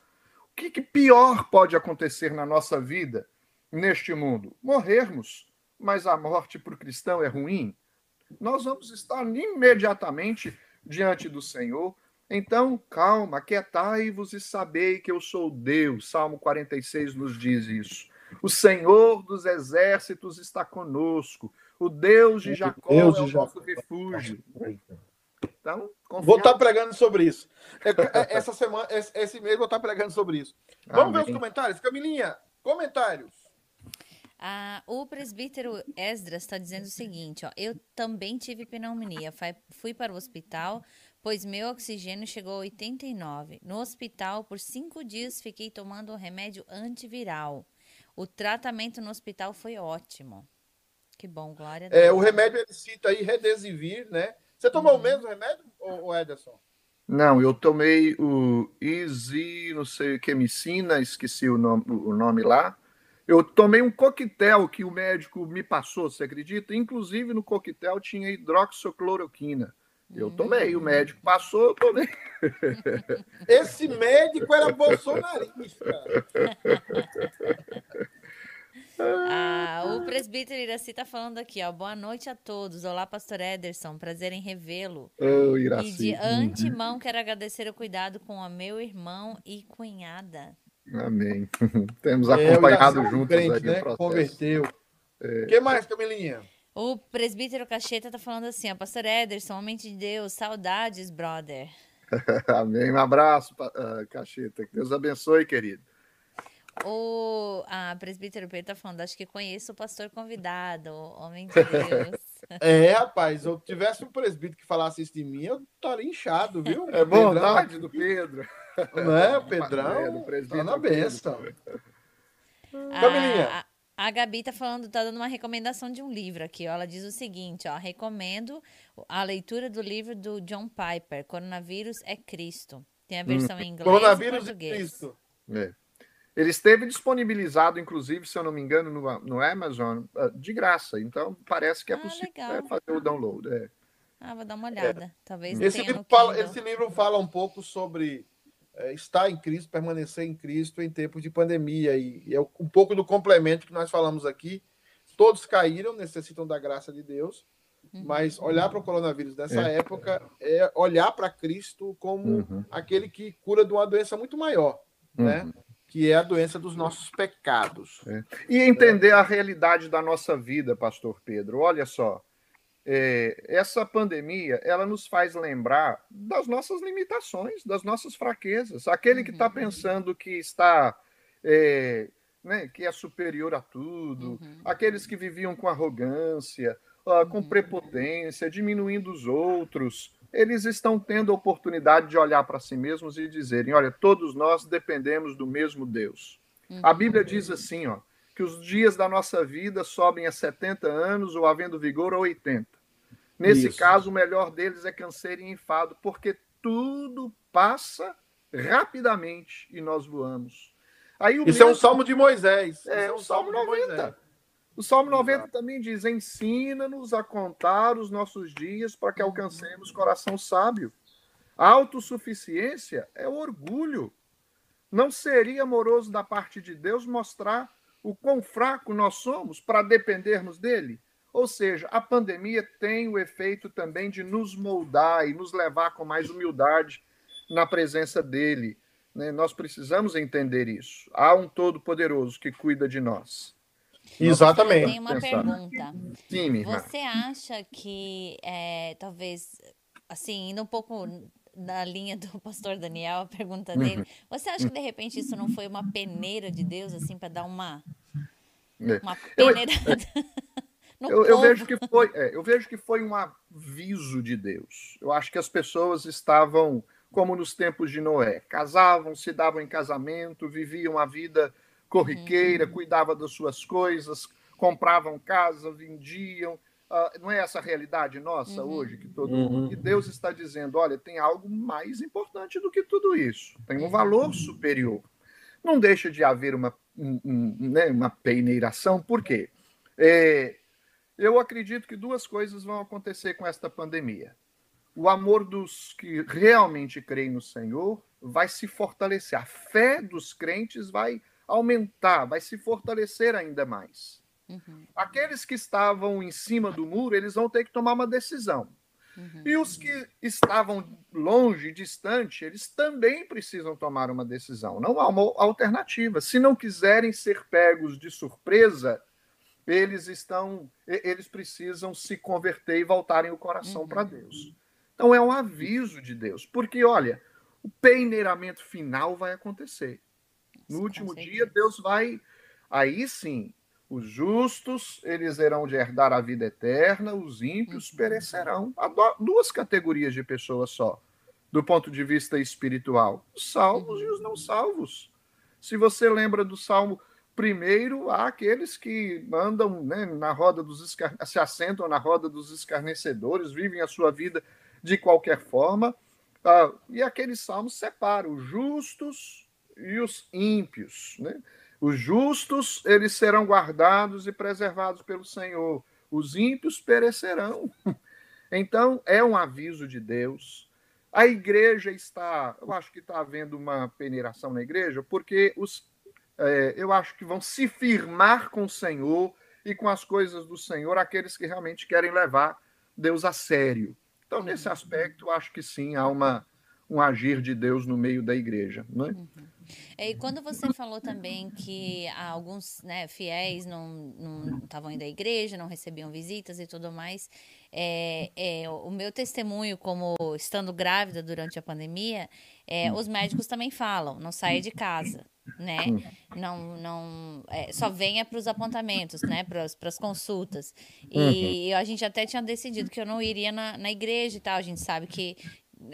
O que, que pior pode acontecer na nossa vida, neste mundo? Morrermos, mas a morte para o cristão é ruim? Nós vamos estar imediatamente diante do Senhor. Então, calma, aquietai-vos e sabei que eu sou Deus. Salmo 46 nos diz isso. O Senhor dos exércitos está conosco. O Deus de Jacó Deus é o nosso refúgio. Então, vou estar pregando sobre isso. É, é, essa semana, esse mês, vou estar pregando sobre isso. Vamos Amém. ver os comentários. Camilinha, comentários. Ah, o presbítero Esdras está dizendo o seguinte: ó, eu também tive pneumonia. Fui para o hospital, pois meu oxigênio chegou a 89. No hospital, por cinco dias, fiquei tomando um remédio antiviral. O tratamento no hospital foi ótimo. Que bom, glória. É, o remédio ele cita aí Redesivir, né? Você tomou uhum. o mesmo remédio, ou Ederson? Não, eu tomei o Easy, não sei o que, Micina, esqueci o nome, o nome lá. Eu tomei um coquetel que o médico me passou, você acredita? Inclusive no coquetel tinha hidroxicloroquina. Eu tomei, o médico passou, eu tomei. Esse médico era bolsonarista. Ah, o presbítero Iraci está falando aqui, ó. Boa noite a todos. Olá, pastor Ederson. Prazer em revê-lo. Oh, Iraci. E de antemão quero agedecer o cuidado com o meu irmão e cunhada. Amém. Temos é, acompanhado é, juntos crente, né? Converteu. O é. que mais, Camilinha? O presbítero Cacheta tá falando assim, ó, pastor Ederson, homem de Deus, saudades, brother. Amém. Um abraço, uh, Cacheta. Que Deus abençoe, querido. O a presbítero Pedro tá falando, acho que conheço o pastor convidado, homem de Deus. é, rapaz, se eu tivesse um presbítero que falasse isso de mim, eu estaria inchado, viu? É bondade do Pedro. Não é, o Pedrão? É, do presbítero tá na bênção. Camilinha. A, Gabi tá falando, tá dando uma recomendação de um livro aqui, ó. Ela diz o seguinte, ó, recomendo a leitura do livro do John Piper, Coronavírus é Cristo. Tem a versão hum. em inglês Coronavírus e português. É Cristo. É. Ele esteve disponibilizado, inclusive, se eu não me engano, no, no Amazon, ah, de graça. Então, parece que é ah, possível é, fazer o download. É. Ah, vou dar uma olhada. É. Talvez esse livro, fala, esse livro fala um pouco sobre é, estar em Cristo, permanecer em Cristo em tempos de pandemia. E, e é um pouco do complemento que nós falamos aqui. Todos caíram, necessitam da graça de Deus. Uhum. Mas olhar para o coronavírus nessa é. época é olhar para Cristo como uhum. aquele que cura de uma doença muito maior, né? uhum. né? que é a doença dos nossos pecados. É. E entender a realidade da nossa vida, Pastor Pedro. Olha só, é, essa pandemia ela nos faz lembrar das nossas limitações, das nossas fraquezas. Aquele que está uhum. pensando que está é, né, que é superior a tudo, uhum. aqueles que viviam com arrogância, uh, com uhum. prepotência, diminuindo os outros eles estão tendo a oportunidade de olhar para si mesmos e dizerem: olha, todos nós dependemos do mesmo Deus. Uhum. A Bíblia diz assim, ó, que os dias da nossa vida sobem a 70 anos ou havendo vigor a 80. Nesse Isso. caso, o melhor deles é canseiro e enfado, porque tudo passa rapidamente e nós voamos. Aí, Isso mesmo... é um salmo de Moisés. É, é um salmo, salmo de Moisés. O Salmo 90 também diz: ensina-nos a contar os nossos dias para que alcancemos coração sábio. A autossuficiência é orgulho. Não seria amoroso da parte de Deus mostrar o quão fraco nós somos para dependermos dele? Ou seja, a pandemia tem o efeito também de nos moldar e nos levar com mais humildade na presença dele. Né? Nós precisamos entender isso. Há um Todo-Poderoso que cuida de nós. Exatamente. Tem uma pergunta. Sim, Você acha que é, talvez, assim, indo um pouco na linha do pastor Daniel, a pergunta dele, uhum. você acha que de repente isso não foi uma peneira de Deus, assim, para dar uma, é. uma peneirada? Eu, eu, eu vejo que foi, é, eu vejo que foi um aviso de Deus. Eu acho que as pessoas estavam como nos tempos de Noé, casavam, se davam em casamento, viviam a vida corriqueira, uhum. cuidava das suas coisas, compravam casa, vendiam. Uh, não é essa a realidade nossa uhum. hoje que todo uhum. que Deus está dizendo, olha, tem algo mais importante do que tudo isso, tem um valor superior. Não deixa de haver uma, um, um, né, uma peneiração, por quê? É, eu acredito que duas coisas vão acontecer com esta pandemia. O amor dos que realmente creem no Senhor vai se fortalecer, a fé dos crentes vai aumentar, vai se fortalecer ainda mais. Uhum. Aqueles que estavam em cima do muro, eles vão ter que tomar uma decisão. Uhum. E os que estavam longe, distante, eles também precisam tomar uma decisão. Não há uma alternativa. Se não quiserem ser pegos de surpresa, eles estão, eles precisam se converter e voltarem o coração uhum. para Deus. Então é um aviso de Deus, porque olha, o peneiramento final vai acontecer. No último dia, Deus vai. Aí sim, os justos, eles irão de herdar a vida eterna, os ímpios uhum. perecerão. Há duas categorias de pessoas só, do ponto de vista espiritual: os salvos e os não salvos. Se você lembra do Salmo primeiro, há aqueles que andam né, na roda dos se assentam na roda dos escarnecedores, vivem a sua vida de qualquer forma. Ah, e aqueles salmos separam os justos e os ímpios. Né? Os justos, eles serão guardados e preservados pelo Senhor. Os ímpios perecerão. Então, é um aviso de Deus. A igreja está, eu acho que está havendo uma peneiração na igreja, porque os, é, eu acho que vão se firmar com o Senhor e com as coisas do Senhor aqueles que realmente querem levar Deus a sério. Então, nesse aspecto, eu acho que sim, há uma, um agir de Deus no meio da igreja. Não é? Uhum. E quando você falou também que alguns né, fiéis não estavam indo à igreja, não recebiam visitas e tudo mais, é, é, o meu testemunho como estando grávida durante a pandemia, é, os médicos também falam, não saia de casa, né? Não, não, é, só venha para os apontamentos, né? Para as consultas. E uhum. a gente até tinha decidido que eu não iria na, na igreja e tal. A gente sabe que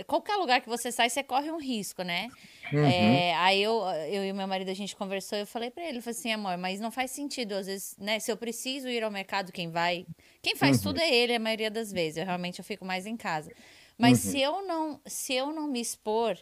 qualquer lugar que você sai, você corre um risco, né? Uhum. É, aí eu, eu e meu marido, a gente conversou, eu falei para ele, falei assim, amor, mas não faz sentido, às vezes, né? Se eu preciso ir ao mercado, quem vai... Quem faz uhum. tudo é ele, a maioria das vezes. Eu realmente eu fico mais em casa. Mas uhum. se eu não se eu não me expor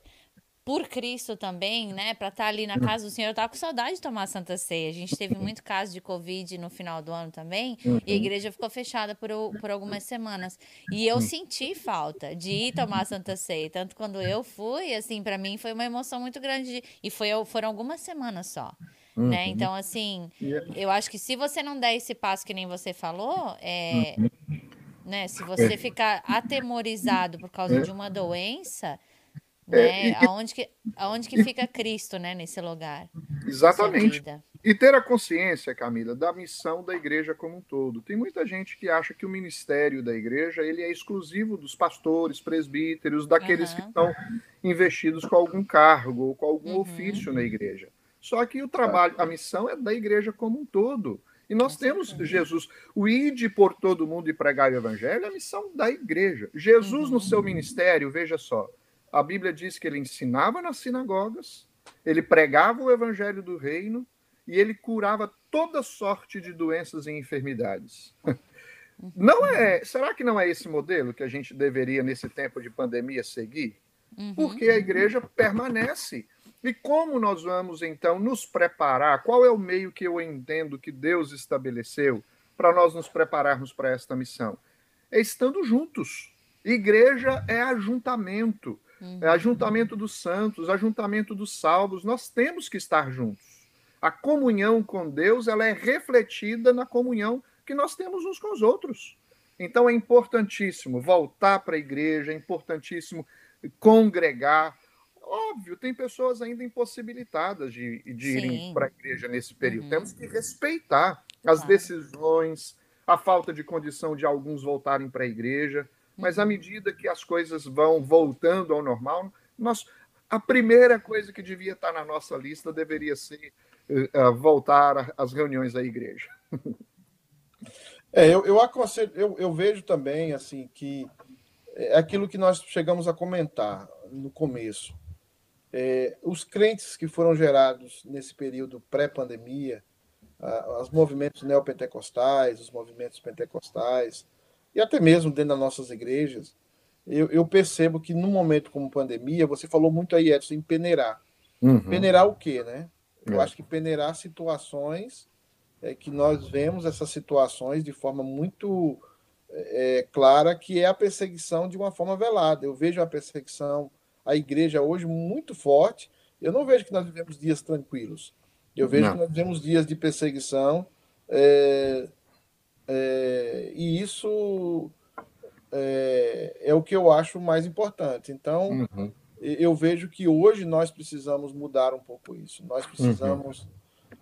por Cristo também, né, para estar tá ali na casa do Senhor. Eu tava com saudade de tomar Santa Ceia. A gente teve muito caso de Covid no final do ano também, uhum. e a igreja ficou fechada por, por algumas semanas. E eu uhum. senti falta de ir tomar Santa Ceia. Tanto quando eu fui, assim, para mim foi uma emoção muito grande. E foi, foram algumas semanas só. Uhum. Né? Então, assim, eu acho que se você não der esse passo que nem você falou, é, uhum. né, se você ficar atemorizado por causa é. de uma doença, é, né? É, aonde, que, aonde que fica Cristo né, nesse lugar? Exatamente. E ter a consciência, Camila, da missão da igreja como um todo. Tem muita gente que acha que o ministério da igreja ele é exclusivo dos pastores, presbíteros, daqueles uhum. que estão investidos com algum cargo ou com algum uhum. ofício na igreja. Só que o trabalho, a missão é da igreja como um todo. E nós temos Jesus, o ide por todo mundo e pregar o evangelho, é a missão da igreja. Jesus, uhum. no seu ministério, veja só, a Bíblia diz que ele ensinava nas sinagogas, ele pregava o evangelho do reino e ele curava toda sorte de doenças e enfermidades. Não é, será que não é esse modelo que a gente deveria nesse tempo de pandemia seguir? Uhum. Porque a igreja permanece. E como nós vamos então nos preparar? Qual é o meio que eu entendo que Deus estabeleceu para nós nos prepararmos para esta missão? É estando juntos. Igreja é ajuntamento. Uhum. É ajuntamento dos santos, ajuntamento dos salvos, nós temos que estar juntos. A comunhão com Deus ela é refletida na comunhão que nós temos uns com os outros. Então é importantíssimo voltar para a igreja, é importantíssimo congregar. Óbvio, tem pessoas ainda impossibilitadas de, de irem para a igreja nesse período. Uhum. Temos que respeitar as claro. decisões, a falta de condição de alguns voltarem para a igreja. Mas à uhum. medida que as coisas vão voltando ao normal, nós, a primeira coisa que devia estar na nossa lista deveria ser uh, voltar às reuniões da igreja. É, eu, eu aconselho, eu, eu vejo também assim que é aquilo que nós chegamos a comentar no começo. É, os crentes que foram gerados nesse período pré-pandemia, os movimentos neopentecostais, os movimentos pentecostais, e até mesmo dentro das nossas igrejas, eu, eu percebo que num momento como pandemia, você falou muito aí, Edson, em peneirar. Uhum. Peneirar o quê, né? Eu é. acho que peneirar situações é, que nós vemos essas situações de forma muito é, clara, que é a perseguição de uma forma velada. Eu vejo a perseguição, a igreja hoje muito forte. Eu não vejo que nós vivemos dias tranquilos. Eu vejo não. que nós vivemos dias de perseguição, é, é, e isso é, é, o que eu acho mais importante. Então, uhum. eu vejo que hoje nós precisamos mudar um pouco isso. Nós precisamos uhum.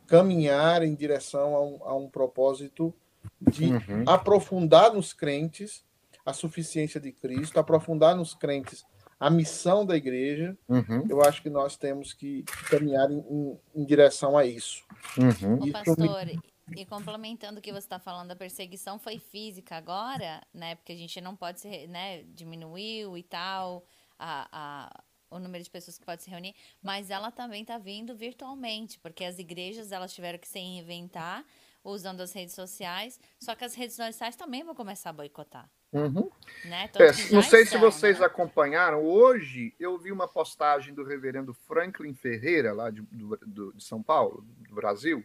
caminhar em direção a um, a um propósito de uhum. aprofundar nos crentes a suficiência de Cristo, aprofundar nos crentes a missão da igreja. Uhum. Eu acho que nós temos que caminhar em, em, em direção a isso. Uhum. Ô, pastor, me... E complementando o que você está falando, a perseguição foi física agora, né? Porque a gente não pode se, né? Diminuiu e tal a, a, o número de pessoas que pode se reunir, mas ela também está vindo virtualmente, porque as igrejas elas tiveram que se reinventar usando as redes sociais, só que as redes sociais também vão começar a boicotar. Uhum. Né? É, não sei estão, se vocês né? acompanharam. Hoje eu vi uma postagem do reverendo Franklin Ferreira, lá de, do, do, de São Paulo, do Brasil,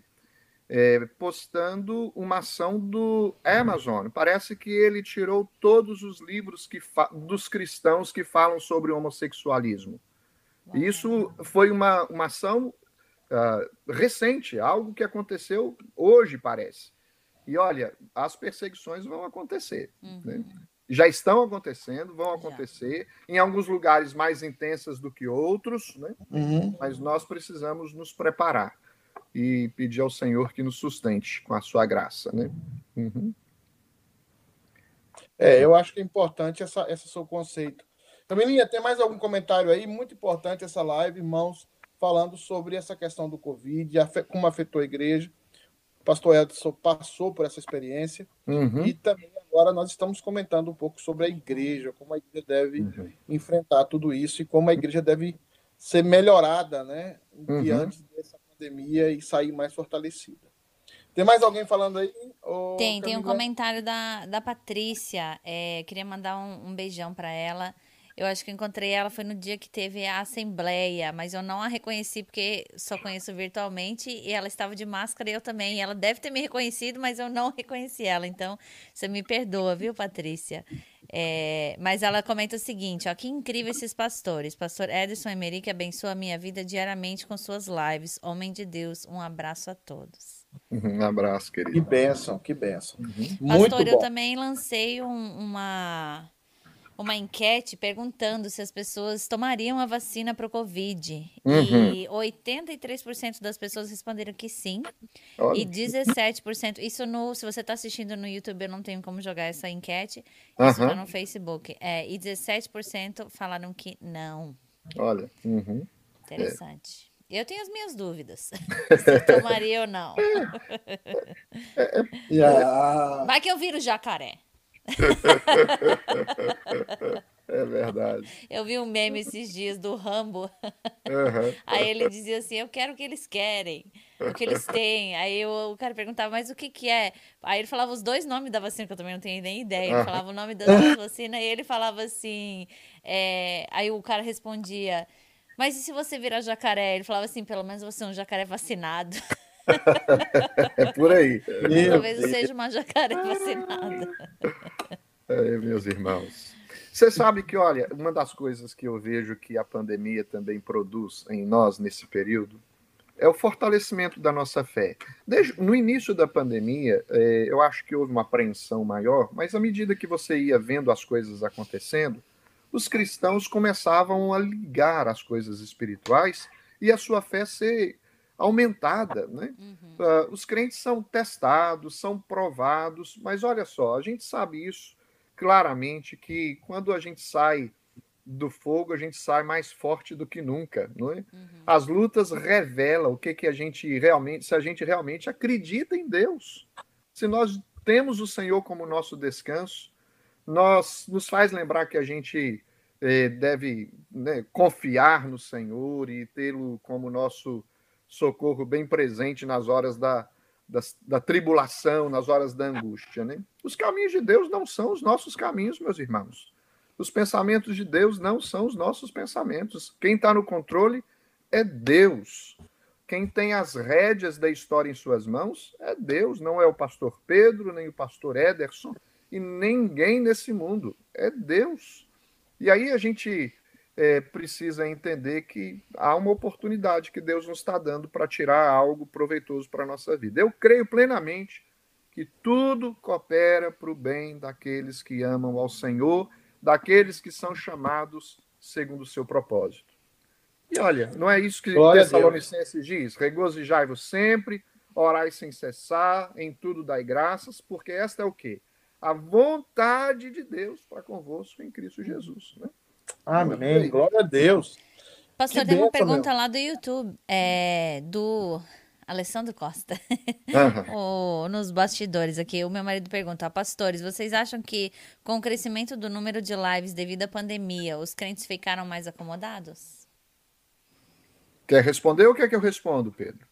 é, postando uma ação do Amazon. Parece que ele tirou todos os livros que dos cristãos que falam sobre homossexualismo. Uau. Isso foi uma, uma ação uh, recente, algo que aconteceu hoje, parece. E olha, as perseguições vão acontecer. Uhum. Né? já estão acontecendo, vão acontecer, já. em alguns lugares mais intensas do que outros, né? Uhum. mas nós precisamos nos preparar e pedir ao Senhor que nos sustente com a sua graça. Né? Uhum. É, eu acho que é importante essa, esse seu conceito. Também ter mais algum comentário aí, muito importante essa live, irmãos, falando sobre essa questão do Covid, como afetou a igreja. O pastor Edson passou por essa experiência uhum. e também agora nós estamos comentando um pouco sobre a igreja, como a igreja deve uhum. enfrentar tudo isso e como a igreja deve ser melhorada, né, uhum. diante dessa pandemia e sair mais fortalecida. Tem mais alguém falando aí? tem, tem um comentário da, da Patrícia. É, queria mandar um, um beijão para ela. Eu acho que encontrei ela foi no dia que teve a assembleia, mas eu não a reconheci porque só conheço virtualmente e ela estava de máscara e eu também. ela deve ter me reconhecido, mas eu não reconheci ela. Então, você me perdoa, viu, Patrícia? É, mas ela comenta o seguinte: ó, que incrível esses pastores. Pastor Edson Emery, que abençoa a minha vida diariamente com suas lives. Homem de Deus, um abraço a todos. Um abraço, querido. Que bênção, que bênção. Uhum. Pastor, Muito eu também lancei um, uma uma enquete perguntando se as pessoas tomariam a vacina para o Covid. Uhum. E 83% das pessoas responderam que sim. Olha. E 17%. Isso no. Se você está assistindo no YouTube, eu não tenho como jogar essa enquete. Isso uhum. no Facebook. É, e 17% falaram que não. Olha. Uhum. Interessante. É. Eu tenho as minhas dúvidas. se tomaria ou não. yeah. Vai que eu viro jacaré. É verdade. Eu vi um meme esses dias do Rambo. Uhum. Aí ele dizia assim: Eu quero o que eles querem, o que eles têm. Aí eu, o cara perguntava: Mas o que, que é? Aí ele falava os dois nomes da vacina, que eu também não tenho nem ideia. Ele falava o nome da vacina e ele falava assim. É... Aí o cara respondia: Mas e se você virar jacaré? Ele falava assim: Pelo menos você é um jacaré vacinado. é por aí. Talvez eu seja uma jacaré vacinada. É, meus irmãos. Você sabe que, olha, uma das coisas que eu vejo que a pandemia também produz em nós nesse período é o fortalecimento da nossa fé. Desde, no início da pandemia, é, eu acho que houve uma apreensão maior, mas à medida que você ia vendo as coisas acontecendo, os cristãos começavam a ligar as coisas espirituais e a sua fé ser aumentada. Né? Uhum. Uh, os crentes são testados, são provados, mas olha só, a gente sabe isso claramente que quando a gente sai do fogo, a gente sai mais forte do que nunca, não é? Uhum. As lutas revelam o que, que a gente realmente, se a gente realmente acredita em Deus. Se nós temos o Senhor como nosso descanso, nós nos faz lembrar que a gente eh, deve né, confiar no Senhor e tê-lo como nosso socorro bem presente nas horas da, da, da, tribulação, nas horas da angústia. Né? Os caminhos de Deus não são os nossos caminhos, meus irmãos. Os pensamentos de Deus não são os nossos pensamentos. Quem está no controle é Deus. Quem tem as rédeas da história em suas mãos é Deus, não é o pastor Pedro, nem o pastor Ederson, e ninguém nesse mundo. É Deus. E aí a gente é, precisa entender que há uma oportunidade que Deus nos está dando para tirar algo proveitoso para a nossa vida. Eu creio plenamente que tudo coopera para o bem daqueles que amam ao Senhor, daqueles que são chamados segundo o seu propósito. E olha, não é isso que Tessalonicenses diz? Regozijai-vos sempre, orai sem cessar, em tudo dai graças, porque esta é o quê? A vontade de Deus para convosco em Cristo Jesus. Né? Amém. Glória a Deus. Pastor, que tem uma pergunta meu. lá do YouTube, é, do Alessandro Costa, uhum. o, nos bastidores aqui. O meu marido pergunta: Pastores, vocês acham que com o crescimento do número de lives devido à pandemia, os crentes ficaram mais acomodados? Quer responder ou quer que eu respondo, Pedro?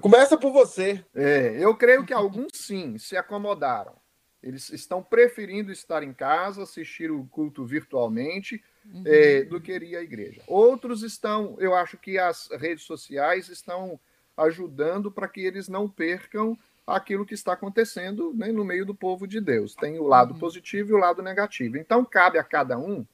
Começa por você. É, eu creio que alguns sim se acomodaram. Eles estão preferindo estar em casa, assistir o culto virtualmente, uhum. é, do que ir à igreja. Outros estão, eu acho que as redes sociais estão ajudando para que eles não percam aquilo que está acontecendo né, no meio do povo de Deus. Tem o lado uhum. positivo e o lado negativo. Então, cabe a cada um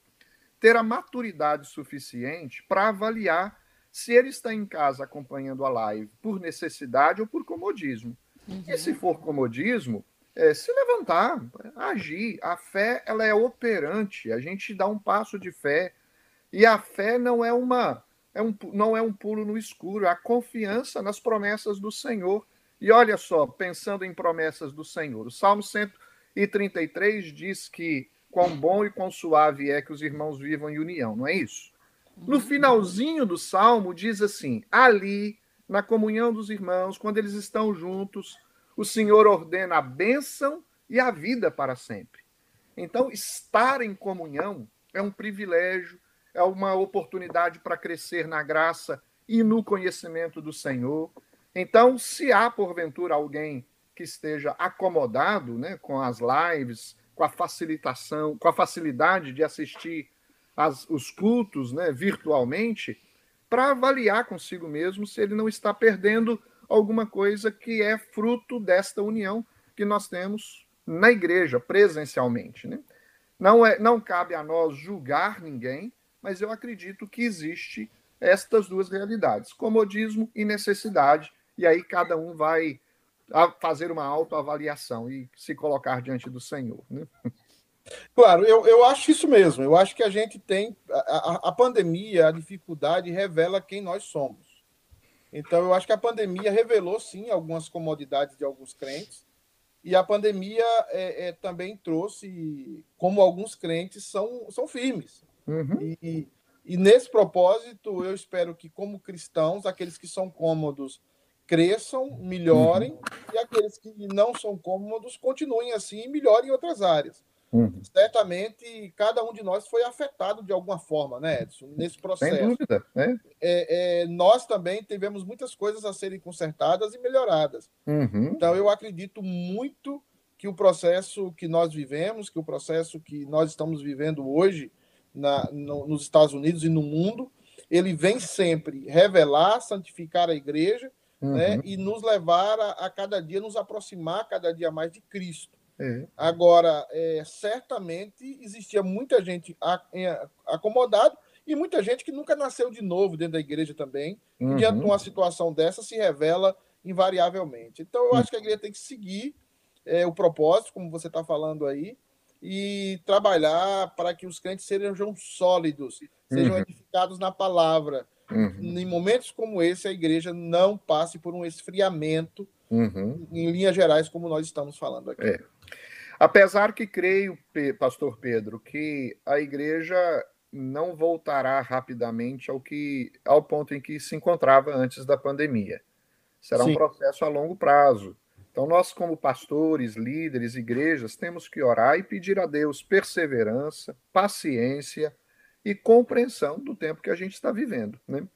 ter a maturidade suficiente para avaliar se ele está em casa acompanhando a live por necessidade ou por comodismo. Uhum. E se for comodismo, é, se levantar, agir. A fé ela é operante. A gente dá um passo de fé e a fé não é uma é um, não é um pulo no escuro, é a confiança nas promessas do Senhor. E olha só, pensando em promessas do Senhor, o Salmo 133 diz que quão bom e quão suave é que os irmãos vivam em união, não é isso? No uhum. finalzinho do salmo diz assim: ali, na comunhão dos irmãos, quando eles estão juntos, o Senhor ordena a bênção e a vida para sempre. Então, estar em comunhão é um privilégio, é uma oportunidade para crescer na graça e no conhecimento do Senhor. Então, se há porventura alguém que esteja acomodado né, com as lives, com a facilitação, com a facilidade de assistir as, os cultos né, virtualmente, para avaliar consigo mesmo se ele não está perdendo alguma coisa que é fruto desta união que nós temos na igreja, presencialmente. Né? Não, é, não cabe a nós julgar ninguém, mas eu acredito que existe estas duas realidades, comodismo e necessidade, e aí cada um vai fazer uma autoavaliação e se colocar diante do Senhor. Né? Claro, eu, eu acho isso mesmo. Eu acho que a gente tem. A, a pandemia, a dificuldade revela quem nós somos. Então, eu acho que a pandemia revelou, sim, algumas comodidades de alguns crentes. E a pandemia é, é, também trouxe como alguns crentes são, são firmes. Uhum. E, e nesse propósito, eu espero que, como cristãos, aqueles que são cômodos cresçam, melhorem, uhum. e aqueles que não são cômodos continuem assim e melhorem em outras áreas. Uhum. Certamente, cada um de nós foi afetado de alguma forma, né, Edson, nesse processo. Sem dúvida. Né? É, é, nós também tivemos muitas coisas a serem consertadas e melhoradas. Uhum. Então, eu acredito muito que o processo que nós vivemos, que o processo que nós estamos vivendo hoje na, no, nos Estados Unidos e no mundo, ele vem sempre revelar, santificar a igreja né, uhum. né, e nos levar a, a cada dia, nos aproximar cada dia mais de Cristo. É. Agora, é, certamente existia muita gente acomodada e muita gente que nunca nasceu de novo dentro da igreja também, uhum. diante de uma situação dessa se revela invariavelmente. Então, eu uhum. acho que a igreja tem que seguir é, o propósito, como você está falando aí, e trabalhar para que os crentes sejam sólidos, sejam uhum. edificados na palavra. Uhum. Em momentos como esse, a igreja não passe por um esfriamento, uhum. em linhas gerais, como nós estamos falando aqui. É. Apesar que creio, pastor Pedro, que a igreja não voltará rapidamente ao que ao ponto em que se encontrava antes da pandemia. Será Sim. um processo a longo prazo. Então nós como pastores, líderes, igrejas, temos que orar e pedir a Deus perseverança, paciência e compreensão do tempo que a gente está vivendo, né?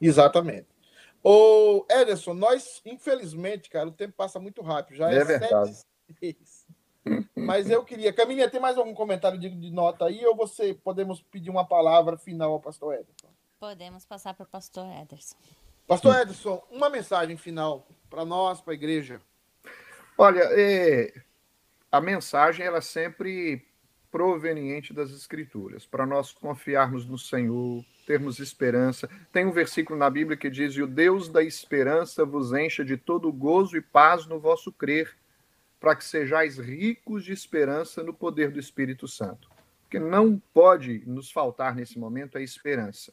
Exatamente. Ô, Ederson, nós, infelizmente, cara, o tempo passa muito rápido. Já é, é verdade. Sete, mas eu queria. Caminha, tem mais algum comentário de, de, nota aí ou você podemos pedir uma palavra final ao pastor Ederson? Podemos passar para o pastor Ederson. Pastor Ederson, uma mensagem final para nós, para a igreja. Olha, é, a mensagem ela é sempre proveniente das Escrituras, para nós confiarmos no Senhor, termos esperança. Tem um versículo na Bíblia que diz: E o Deus da esperança vos encha de todo gozo e paz no vosso crer para que sejais ricos de esperança no poder do Espírito Santo. Porque não pode nos faltar nesse momento a esperança.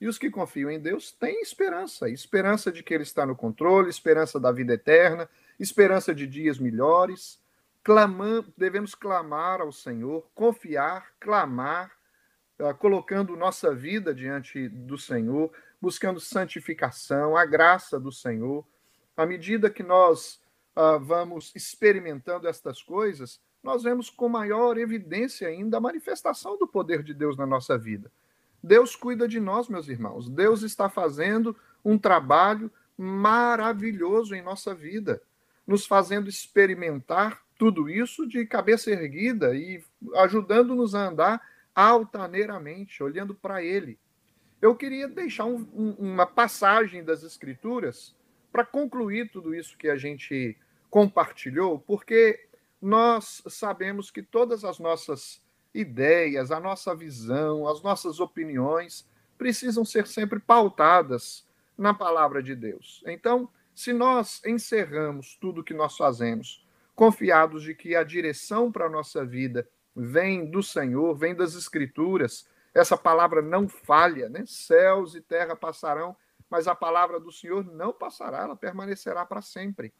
E os que confiam em Deus têm esperança, esperança de que Ele está no controle, esperança da vida eterna, esperança de dias melhores. Clamam, devemos clamar ao Senhor, confiar, clamar, uh, colocando nossa vida diante do Senhor, buscando santificação, a graça do Senhor. À medida que nós uh, vamos experimentando estas coisas, nós vemos com maior evidência ainda a manifestação do poder de Deus na nossa vida. Deus cuida de nós, meus irmãos. Deus está fazendo um trabalho maravilhoso em nossa vida, nos fazendo experimentar tudo isso de cabeça erguida e ajudando-nos a andar altaneiramente, olhando para Ele. Eu queria deixar um, um, uma passagem das Escrituras para concluir tudo isso que a gente compartilhou, porque nós sabemos que todas as nossas ideias, a nossa visão, as nossas opiniões precisam ser sempre pautadas na palavra de Deus. Então, se nós encerramos tudo que nós fazemos confiados de que a direção para a nossa vida vem do Senhor, vem das Escrituras. Essa palavra não falha, né? Céus e terra passarão, mas a palavra do Senhor não passará, ela permanecerá para sempre.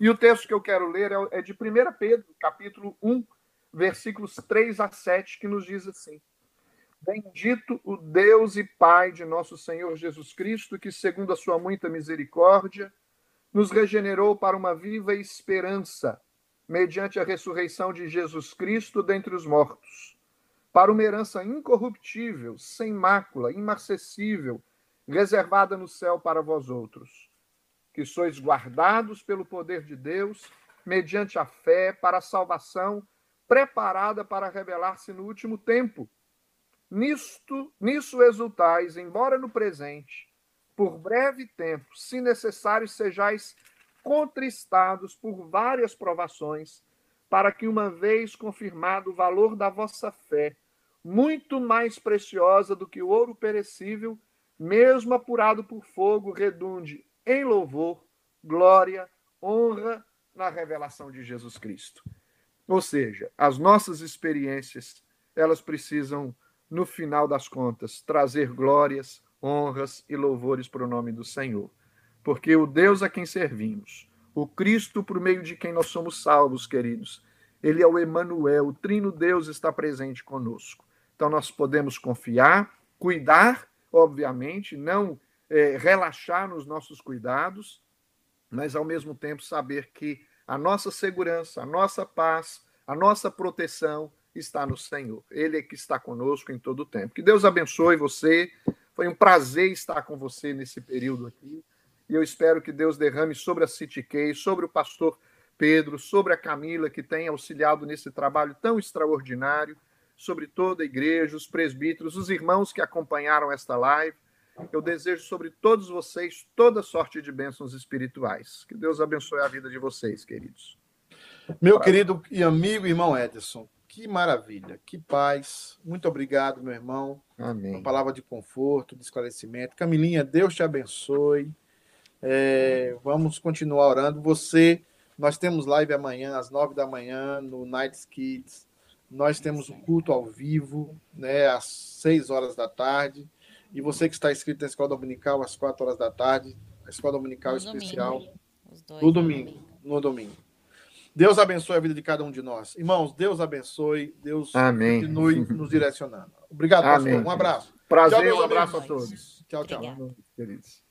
E o texto que eu quero ler é, é de 1 Pedro, capítulo 1, versículos 3 a 7, que nos diz assim: Bendito o Deus e Pai de nosso Senhor Jesus Cristo, que, segundo a sua muita misericórdia, nos regenerou para uma viva esperança, mediante a ressurreição de Jesus Cristo dentre os mortos, para uma herança incorruptível, sem mácula, imarcessível, reservada no céu para vós outros, que sois guardados pelo poder de Deus, mediante a fé, para a salvação preparada para revelar-se no último tempo. Nisto, nisso exultais, embora no presente, por breve tempo, se necessário, sejais contristados por várias provações, para que, uma vez confirmado o valor da vossa fé, muito mais preciosa do que o ouro perecível, mesmo apurado por fogo, redunde em louvor, glória, honra na revelação de Jesus Cristo. Ou seja, as nossas experiências, elas precisam, no final das contas, trazer glórias, honras e louvores para o nome do Senhor. Porque o Deus a quem servimos, o Cristo por meio de quem nós somos salvos, queridos, ele é o Emanuel, o Trino Deus está presente conosco. Então nós podemos confiar, cuidar obviamente, não é, relaxar nos nossos cuidados, mas ao mesmo tempo saber que a nossa segurança, a nossa paz, a nossa proteção está no Senhor. Ele é que está conosco em todo o tempo. Que Deus abençoe você. Foi um prazer estar com você nesse período aqui. E eu espero que Deus derrame sobre a Case, sobre o pastor Pedro, sobre a Camila, que tem auxiliado nesse trabalho tão extraordinário sobre toda a igreja, os presbíteros, os irmãos que acompanharam esta live. Eu desejo sobre todos vocês toda sorte de bênçãos espirituais. Que Deus abençoe a vida de vocês, queridos. Meu querido e amigo irmão Edson, que maravilha, que paz. Muito obrigado, meu irmão. Amém. Uma palavra de conforto, de esclarecimento. Camilinha, Deus te abençoe. É, vamos continuar orando. Você, nós temos live amanhã, às nove da manhã, no Night Kids. Nós temos um culto ao vivo, né, às 6 horas da tarde. E você que está inscrito na Escola Dominical, às 4 horas da tarde, a Escola Dominical no especial. Domingo. no domingo, no domingo. Deus abençoe a vida de cada um de nós. Irmãos, Deus abençoe, Deus Amém. continue nos direcionando. Obrigado, Amém. pastor. Um abraço. Prazer, tchau, um abraço a todos. Tchau, tchau. Queridos.